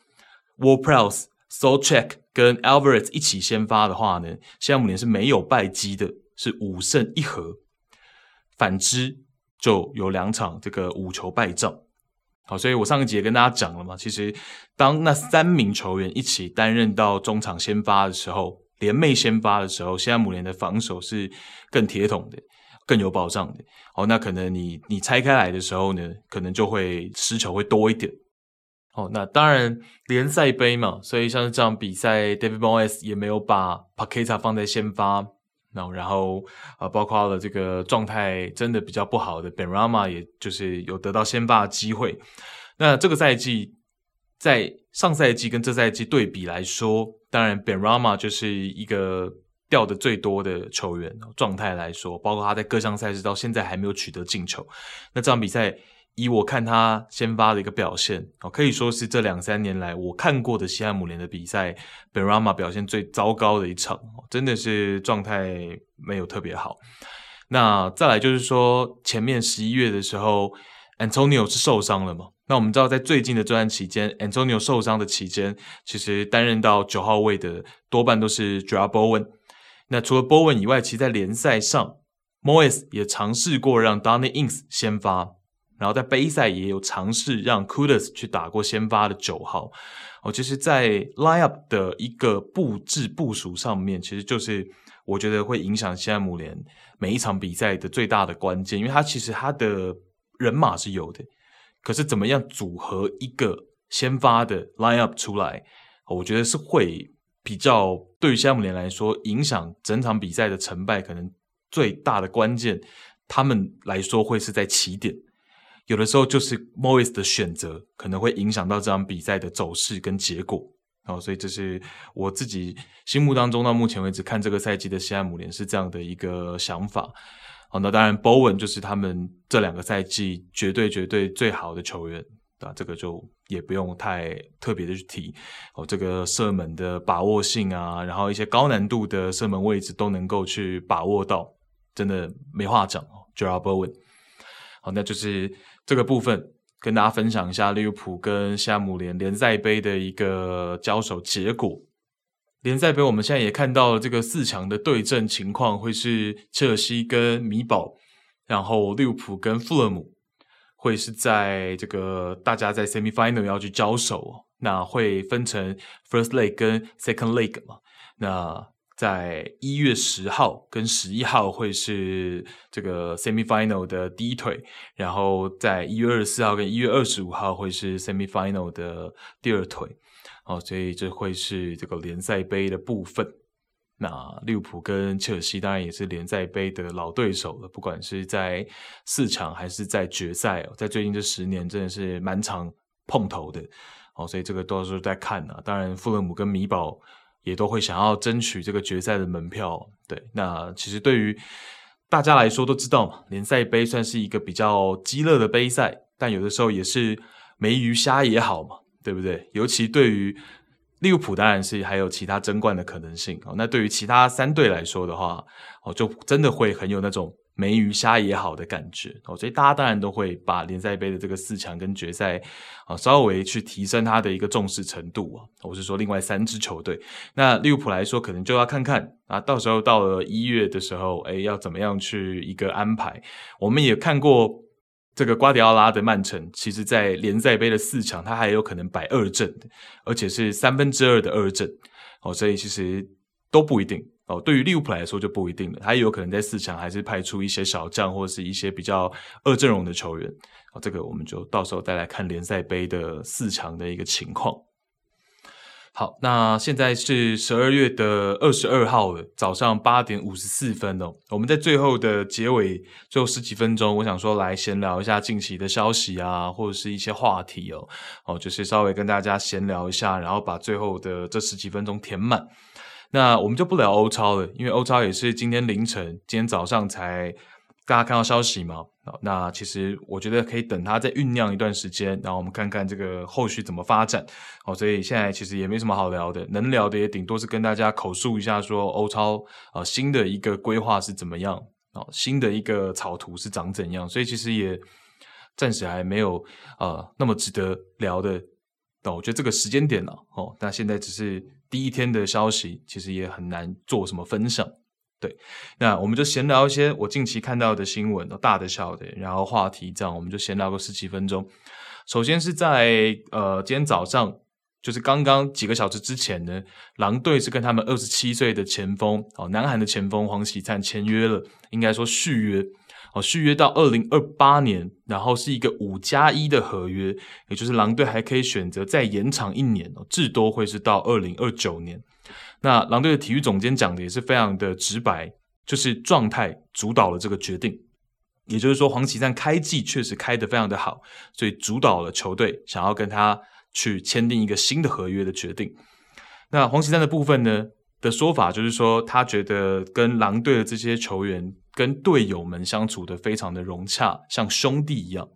Speaker 1: ，Ward-Prowse、Soucek 跟 Alvarez 一起先发的话呢，西汉姆联是没有败绩的，是五胜一和。反之，就有两场这个五球败仗。好，所以我上一集也跟大家讲了嘛，其实当那三名球员一起担任到中场先发的时候，联袂先发的时候，西汉姆联的防守是更铁桶的，更有保障的。哦，那可能你你拆开来的时候呢，可能就会失球会多一点。哦，那当然联赛杯嘛，所以像是这场比赛，David Moyes 也没有把 Paqueta 放在先发。然后啊，包括了这个状态真的比较不好的 Ben Rama，也就是有得到先发的机会。那这个赛季在上赛季跟这赛季对比来说，当然 Ben Rama 就是一个掉的最多的球员。状态来说，包括他在各项赛事到现在还没有取得进球。那这场比赛。以我看他先发的一个表现，哦，可以说是这两三年来我看过的西汉姆联的比赛，Benrahma 表现最糟糕的一场，真的是状态没有特别好。那再来就是说，前面十一月的时候，Antonio 是受伤了嘛？那我们知道，在最近的这段期间，Antonio 受伤的期间，其实担任到九号位的多半都是 Joe Bowen。那除了 Bowen 以外，其实在联赛上，Moyes 也尝试过让 Danny Ings 先发。然后在杯赛也有尝试让 Kudus 去打过先发的九号，哦，就是在 lineup 的一个布置部署上面，其实就是我觉得会影响现在姆联每一场比赛的最大的关键，因为他其实他的人马是有的，可是怎么样组合一个先发的 lineup 出来，我觉得是会比较对于西汉姆联来说影响整场比赛的成败，可能最大的关键，他们来说会是在起点。有的时候就是 Moyes 的选择可能会影响到这场比赛的走势跟结果，哦，所以这是我自己心目当中到目前为止看这个赛季的西汉姆联是这样的一个想法。好，那当然 Bowen 就是他们这两个赛季绝对绝对最好的球员，啊，这个就也不用太特别的去提哦。这个射门的把握性啊，然后一些高难度的射门位置都能够去把握到，真的没话讲哦。Jarrod Bowen，好，那就是这个部分跟大家分享一下利物浦跟西汉姆联联赛杯的一个交手结果。联赛杯我们现在也看到了这个四强的对阵情况，会是切尔西跟米堡，然后利物浦跟富勒姆。会是在这个大家在 semi final 要去交手，那会分成 first leg 跟 second leg 嘛？那在一月十号跟十一号会是这个 semi final 的第一腿，然后在一月二十四号跟一月二十五号会是 semi final 的第二腿。哦，所以这会是这个联赛杯的部分。那利物浦跟切尔西当然也是联赛杯的老对手了，不管是在四强还是在决赛，在最近这十年真的是蛮常碰头的哦，所以这个到时候再看啊。当然，富勒姆跟米堡也都会想要争取这个决赛的门票。对，那其实对于大家来说都知道嘛，联赛杯算是一个比较激烈的杯赛，但有的时候也是没鱼虾也好嘛，对不对？尤其对于利物浦当然是还有其他争冠的可能性哦。那对于其他三队来说的话，哦，就真的会很有那种没鱼虾也好的感觉哦。所以大家当然都会把联赛杯的这个四强跟决赛啊，稍微去提升它的一个重视程度啊。我是说，另外三支球队，那利物浦来说，可能就要看看啊，到时候到了一月的时候，诶，要怎么样去一个安排？我们也看过。这个瓜迪奥拉的曼城，其实在联赛杯的四强，他还有可能摆二阵，而且是三分之二的二阵哦，所以其实都不一定哦。对于利物浦来说就不一定了，他有可能在四强还是派出一些小将或者是一些比较二阵容的球员哦。这个我们就到时候再来看联赛杯的四强的一个情况。好，那现在是十二月的二十二号了，早上八点五十四分哦。我们在最后的结尾，最后十几分钟，我想说来闲聊一下近期的消息啊，或者是一些话题哦。哦，就是稍微跟大家闲聊一下，然后把最后的这十几分钟填满。那我们就不聊欧超了，因为欧超也是今天凌晨、今天早上才大家看到消息嘛。那其实我觉得可以等它再酝酿一段时间，然后我们看看这个后续怎么发展。哦，所以现在其实也没什么好聊的，能聊的也顶多是跟大家口述一下说欧超啊、新的一个规划是怎么样，哦，新的一个草图是长怎样。所以其实也暂时还没有呃那么值得聊的。哦，我觉得这个时间点呢，哦，那现在只是第一天的消息，其实也很难做什么分享。对，那我们就闲聊一些我近期看到的新闻，大的小的，然后话题这样，我们就闲聊个十几分钟。首先是在呃今天早上，就是刚刚几个小时之前呢，狼队是跟他们二十七岁的前锋哦，南韩的前锋黄喜灿签约了，应该说续约哦，续约到二零二八年，然后是一个五加一的合约，也就是狼队还可以选择再延长一年哦，至多会是到二零二九年。那狼队的体育总监讲的也是非常的直白，就是状态主导了这个决定，也就是说黄喜灿开季确实开得非常的好，所以主导了球队想要跟他去签订一个新的合约的决定。那黄喜灿的部分呢的说法就是说，他觉得跟狼队的这些球员跟队友们相处得非常的融洽，像兄弟一样。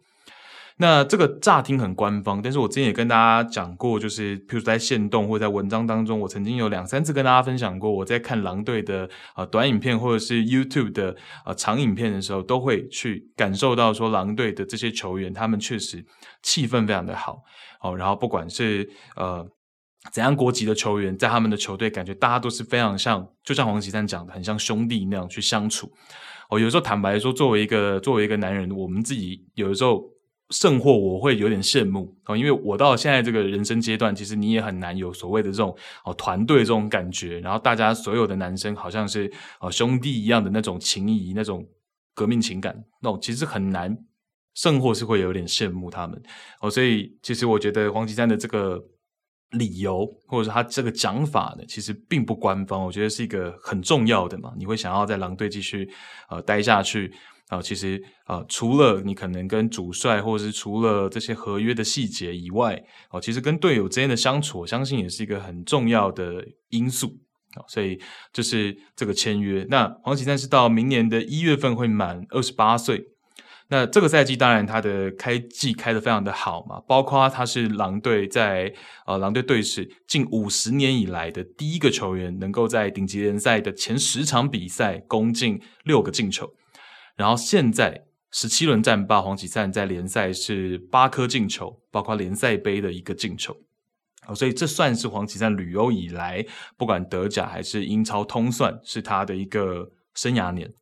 Speaker 1: 那这个乍听很官方，但是我之前也跟大家讲过，就是譬如在线动或者在文章当中，我曾经有两三次跟大家分享过，我在看狼队的啊、呃、短影片或者是 YouTube 的啊、呃、长影片的时候，都会去感受到说狼队的这些球员，他们确实气氛非常的好哦。然后不管是呃怎样国籍的球员，在他们的球队，感觉大家都是非常像，就像黄喜灿讲的，很像兄弟那样去相处。哦，有时候坦白说，作为一个作为一个男人，我们自己有的时候。甚或我会有点羡慕哦，因为我到现在这个人生阶段，其实你也很难有所谓的这种哦团队这种感觉，然后大家所有的男生好像是哦兄弟一样的那种情谊、那种革命情感，那种其实很难，甚或是会有点羡慕他们哦。所以其实我觉得黄喜灿的这个理由，或者是他这个讲法呢，其实并不官方，我觉得是一个很重要的嘛。你会想要在狼队继续呃待下去。啊、其实啊、除了你可能跟主帅，或者是除了这些合约的细节以外，哦、其实跟队友之间的相处，我相信也是一个很重要的因素、所以就是这个签约，那黄喜灿是到明年的一月份会满二十八岁，那这个赛季当然他的开季开得非常的好嘛，包括他是狼队在呃狼队队史近五十年以来的第一个球员，能够在顶级联赛的前十场比赛攻进六个进球，然后现在十七轮战罢，黄启灿在联赛是八颗进球，包括联赛杯的一个进球，所以这算是黄启灿旅欧以来不管德甲还是英超通算是他的一个生涯年。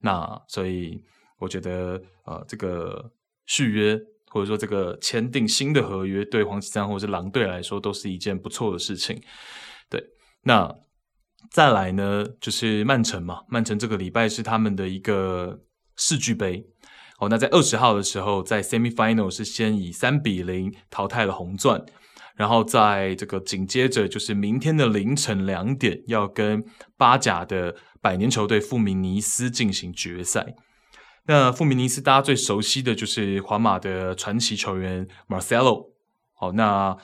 Speaker 1: 那所以。我觉得，呃，这个续约或者说这个签订新的合约，对黄启灿或者是狼队来说，都是一件不错的事情。对，那再来呢，就是曼城嘛，曼城这个礼拜是他们的一个世俱杯。哦，那在二十号的时候，在 semi final 是先以三比零淘汰了红钻，然后在这个紧接着就是明天的凌晨两点，要跟巴甲的百年球队富明尼斯进行决赛。那富明尼斯大家最熟悉的就是皇马的传奇球员 Marcelo。好，那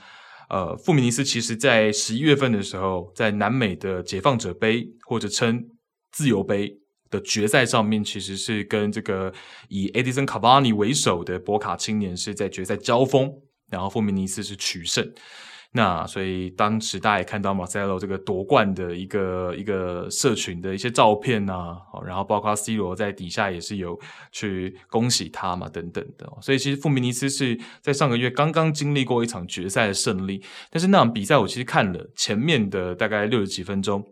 Speaker 1: 呃，富明尼斯其实在十一月份的时候，在南美的解放者杯或者称自由杯的决赛上面，其实是跟这个以 Edison Cavani 为首的博卡青年是在决赛交锋，然后富明尼斯是取胜。那所以当时大家也看到马塞洛这个夺冠的一个一个社群的一些照片呐、啊，然后包括 C 罗在底下也是有去恭喜他嘛等等的，所以其实富明尼斯是在上个月刚刚经历过一场决赛的胜利，但是那场比赛我其实看了前面的大概六十几分钟，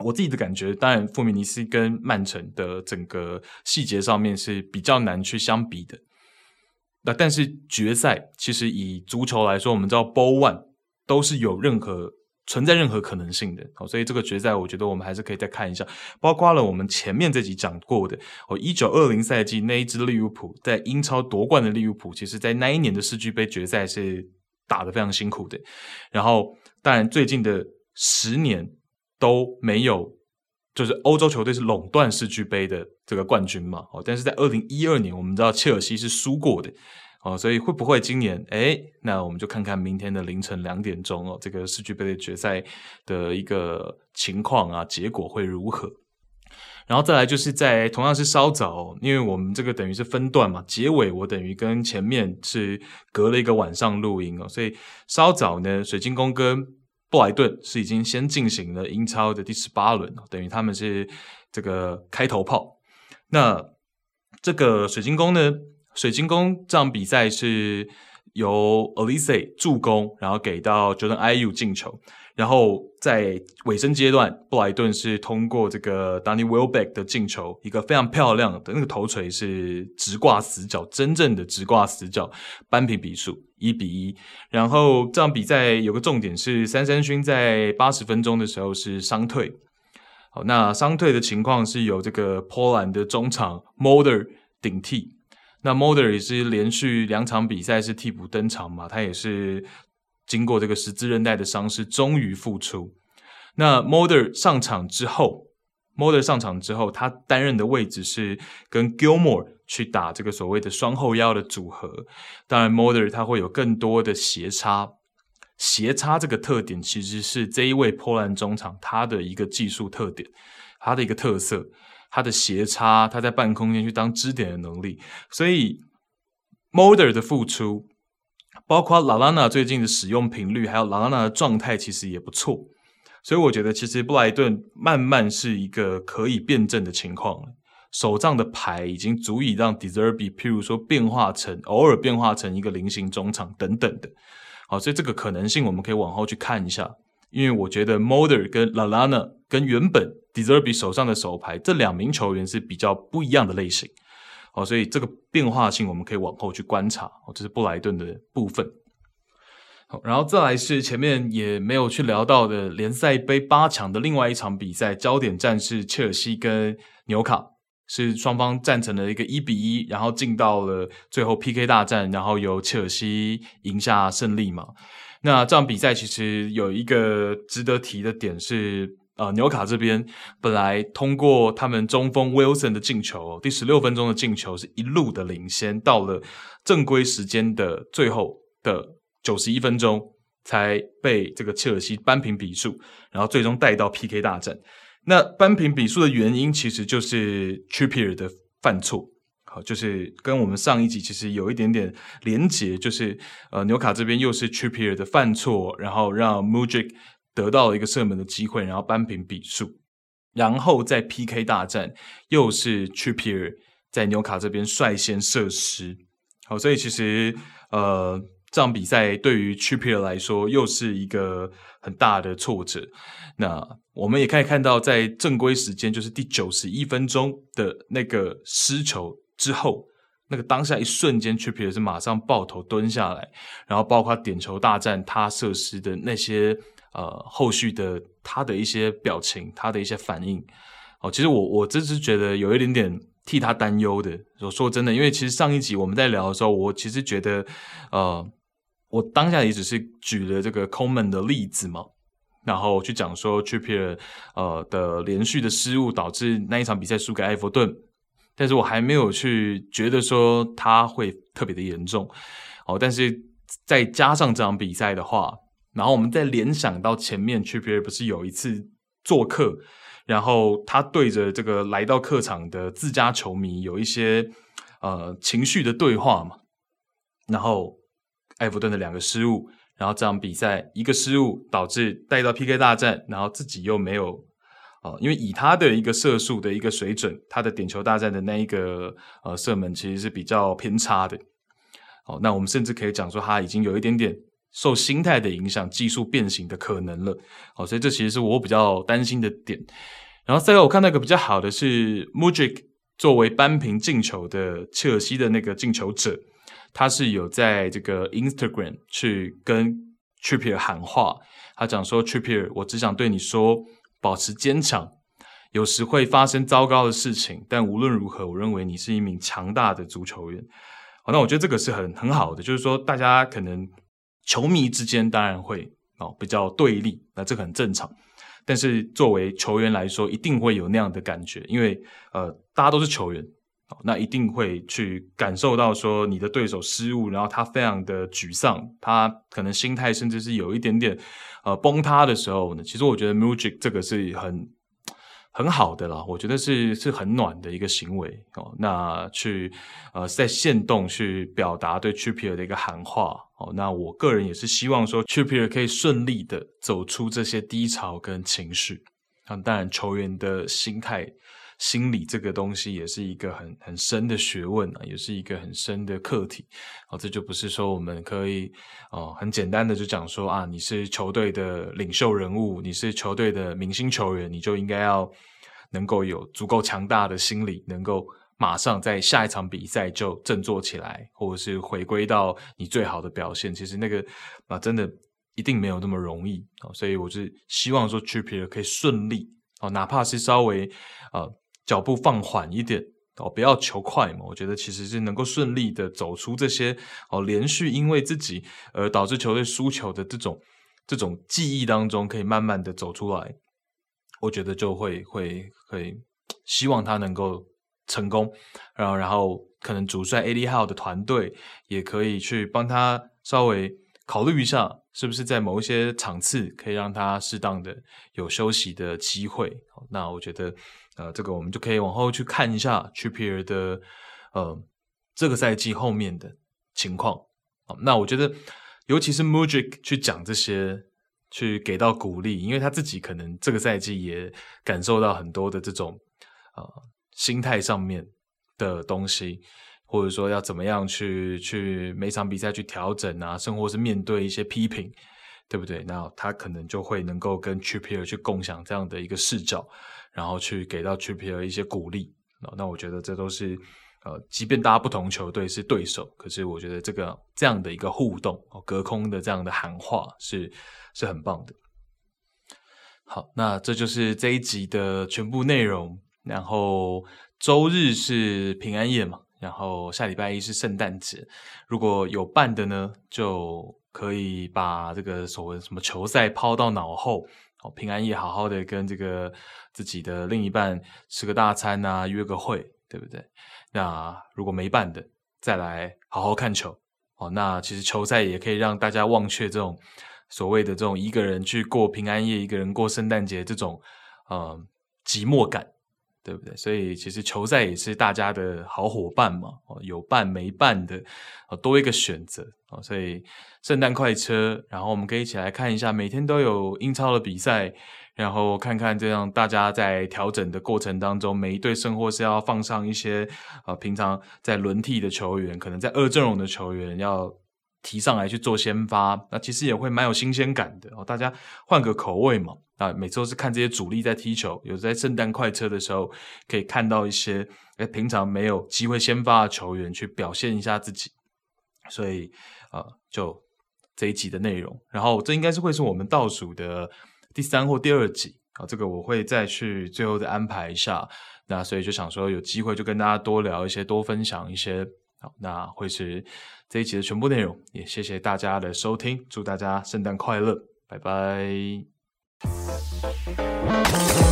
Speaker 1: 我自己的感觉，当然富明尼斯跟曼城的整个细节上面是比较难去相比的，那但是决赛其实以足球来说，我们知道 Ball One。都是有任何存在任何可能性的，好所以这个决赛我觉得我们还是可以再看一下，包括了我们前面这集讲过的哦，一九二零赛季那一支利物浦在英超夺冠的利物浦，其实在那一年的世俱杯决赛是打得非常辛苦的，然后当然最近的十年都没有，就是欧洲球队是垄断世俱杯的这个冠军嘛，哦，但是在二零一二年我们知道切尔西是输过的。哦，所以会不会今年？诶，那我们就看看明天的凌晨两点钟哦，这个世俱杯的决赛的一个情况啊，结果会如何？然后再来就是在同样是稍早，因为我们这个等于是分段嘛，结尾我等于跟前面是隔了一个晚上录音哦，所以稍早呢，水晶宫跟布莱顿是已经先进行了英超的第十八轮哦，等于他们是这个开头炮。那这个水晶宫呢？水晶宫这场比赛是由 Olise 助攻，然后给到 Jordan Ayew 进球，然后在尾声阶段，布莱顿是通过这个 Danny Welbeck 的进球，一个非常漂亮的那个头锤是直挂死角，真正的直挂死角，扳平比数一比一。然后这场比赛有个重点是，三三勋在八十分钟的时候是伤退，好，那伤退的情况是由这个波兰的中场 Moder 顶替。那 Moder 也是连续两场比赛是替补登场嘛，他也是经过这个十字韧带的伤势，终于复出。那 Moder 上场之后，Moder 上场之后，他担任的位置是跟 Gilmore 去打这个所谓的双后腰的组合。当然，Moder 他会有更多的斜插，斜插这个特点其实是这一位波兰中场他的一个技术特点，他的一个特色。他的斜插，他在半空间去当支点的能力，所以 Moder 的付出，包括 Lalana 最近的使用频率，还有 Lalana 的状态，其实也不错。所以我觉得，其实布莱顿慢慢是一个可以辩证的情况了。手上的牌已经足以让 Deserbi，譬如说变化成偶尔变化成一个菱形中场等等的。好，所以这个可能性我们可以往后去看一下。因为我觉得 Moder 跟 Lalana 跟原本 De Zerbi 手上的手牌这两名球员是比较不一样的类型，哦，所以这个变化性我们可以往后去观察，哦，这是布莱顿的部分。好，然后再来是前面也没有去聊到的联赛杯八强的另外一场比赛，焦点战是切尔西跟纽卡，是双方战成了一个一比一，然后进到了最后 PK 大战，然后由切尔西赢下胜利嘛。那这场比赛其实有一个值得提的点是，呃，纽卡这边本来通过他们中锋 Wilson 的进球，第十六分钟的进球是一路的领先，到了正规时间的最后的九十一分钟才被这个切尔西扳平比数，然后最终带到 PK 大战。那扳平比数的原因其实就是 Trippier 的犯错。好，就是跟我们上一集其实有一点点连结，就是呃，纽卡这边又是 Trippier 的犯错，然后让 Mudryk 得到了一个射门的机会，然后扳平比数，然后在 PK 大战又是 Trippier 在纽卡这边率先射失。好，所以其实呃，这场比赛对于 Trippier 来说又是一个很大的挫折。那我们也可以看到，在正规时间，就是第九十一分钟的那个失球。之后，那个当下一瞬间，Trippier 是马上抱头蹲下来，然后包括点球大战他射失的那些呃后续的他的一些表情，他的一些反应。哦，其实我我真是觉得有一点点替他担忧的。我说真的，因为其实上一集我们在聊的时候，我其实觉得呃，我当下也只是举了这个 Coman 的例子嘛，然后去讲说 Trippier 呃的连续的失误导致那一场比赛输给埃弗顿。但是我还没有去觉得说他会特别的严重，哦，但是再加上这场比赛的话，然后我们再联想到前面 t r i p p e r 不是有一次做客，然后他对着这个来到客场的自家球迷有一些呃情绪的对话嘛，然后埃弗顿的两个失误，然后这场比赛一个失误导致带到 PK 大战，然后自己又没有。因为以他的一个射术的一个水准，他的点球大战的那一个呃射门其实是比较偏差的。哦，那我们甚至可以讲说他已经有一点点受心态的影响，技术变形的可能了。好，所以这其实是我比较担心的点。然后再来我看到一个比较好的是，Mujic 作为扳平进球的切尔西的那个进球者，他是有在这个 Instagram 去跟 Trippier 喊话，他讲说 Trippier，我只想对你说。保持坚强，有时会发生糟糕的事情，但无论如何，我认为你是一名强大的足球员。好，那我觉得这个是很很好的，就是说大家可能球迷之间当然会哦比较对立，那这个很正常。但是作为球员来说，一定会有那样的感觉，因为呃大家都是球员，那一定会去感受到说你的对手失误，然后他非常的沮丧，他可能心态甚至是有一点点。呃，崩塌的时候呢，其实我觉得 music 这个是很很好的啦，我觉得是是很暖的一个行为哦。那去呃在线动去表达对 t r i p i e r 的一个喊话哦。那我个人也是希望说 t r i p i e r 可以顺利的走出这些低潮跟情绪。那，当然球员的心态。心理这个东西也是一个很很深的学问啊，也是一个很深的课题。哦，这就不是说我们可以哦很简单的就讲说啊，你是球队的领袖人物，你是球队的明星球员，你就应该要能够有足够强大的心理，能够马上在下一场比赛就振作起来，或者是回归到你最好的表现。其实那个啊，真的一定没有那么容易哦。所以我是希望说 t r i p p e r 可以顺利哦，哪怕是稍微呃。脚步放缓一点哦，不要求快嘛。我觉得其实是能够顺利的走出这些哦，连续因为自己而导致球队输球的这种这种记忆当中，可以慢慢的走出来。我觉得就会会会希望他能够成功，然后然后可能主帅 AD How 的团队也可以去帮他稍微考虑一下，是不是在某一些场次可以让他适当的有休息的机会。那我觉得。呃，这个我们就可以往后去看一下 Trippier 的呃这个赛季后面的情况。好，那我觉得尤其是 Mudryk 去讲这些，去给到鼓励，因为他自己可能这个赛季也感受到很多的这种呃心态上面的东西，或者说要怎么样去去每场比赛去调整啊，甚或是面对一些批评，对不对？那他可能就会能够跟 Trippier 去共享这样的一个视角。然后去给到 Trippier 一些鼓励，那我觉得这都是呃，即便大家不同球队是对手，可是我觉得这个这样的一个互动，隔空的这样的喊话是是很棒的。好，那这就是这一集的全部内容。然后周日是平安夜嘛，然后下礼拜一是圣诞节。如果有伴的呢，就可以把这个所谓什么球赛抛到脑后。哦平安夜好好的跟这个自己的另一半吃个大餐啊，约个会，对不对？那如果没办的，再来好好看球哦。那其实球赛也可以让大家忘却这种所谓的这种一个人去过平安夜，一个人过圣诞节这种呃寂寞感，对不对？所以其实球赛也是大家的好伙伴嘛，有伴没伴的，多一个选择。所以圣诞快车，然后我们可以一起来看一下，每天都有英超的比赛，然后看看这样大家在调整的过程当中，每一队甚或是要放上一些呃平常在轮替的球员，可能在二阵容的球员要。提上来去做先发，那其实也会蛮有新鲜感的哦。大家换个口味嘛，啊，每次都是看这些主力在踢球，有在圣诞快车的时候可以看到一些，诶，平常没有机会先发的球员去表现一下自己。所以，呃，就这一集的内容，然后这应该是会是我们倒数的第三或第二集啊。这个我会再去最后再安排一下。那所以就想说有机会就跟大家多聊一些，多分享一些。好，那会是这一集的全部内容，也谢谢大家的收听，祝大家圣诞快乐，拜拜。Thank you.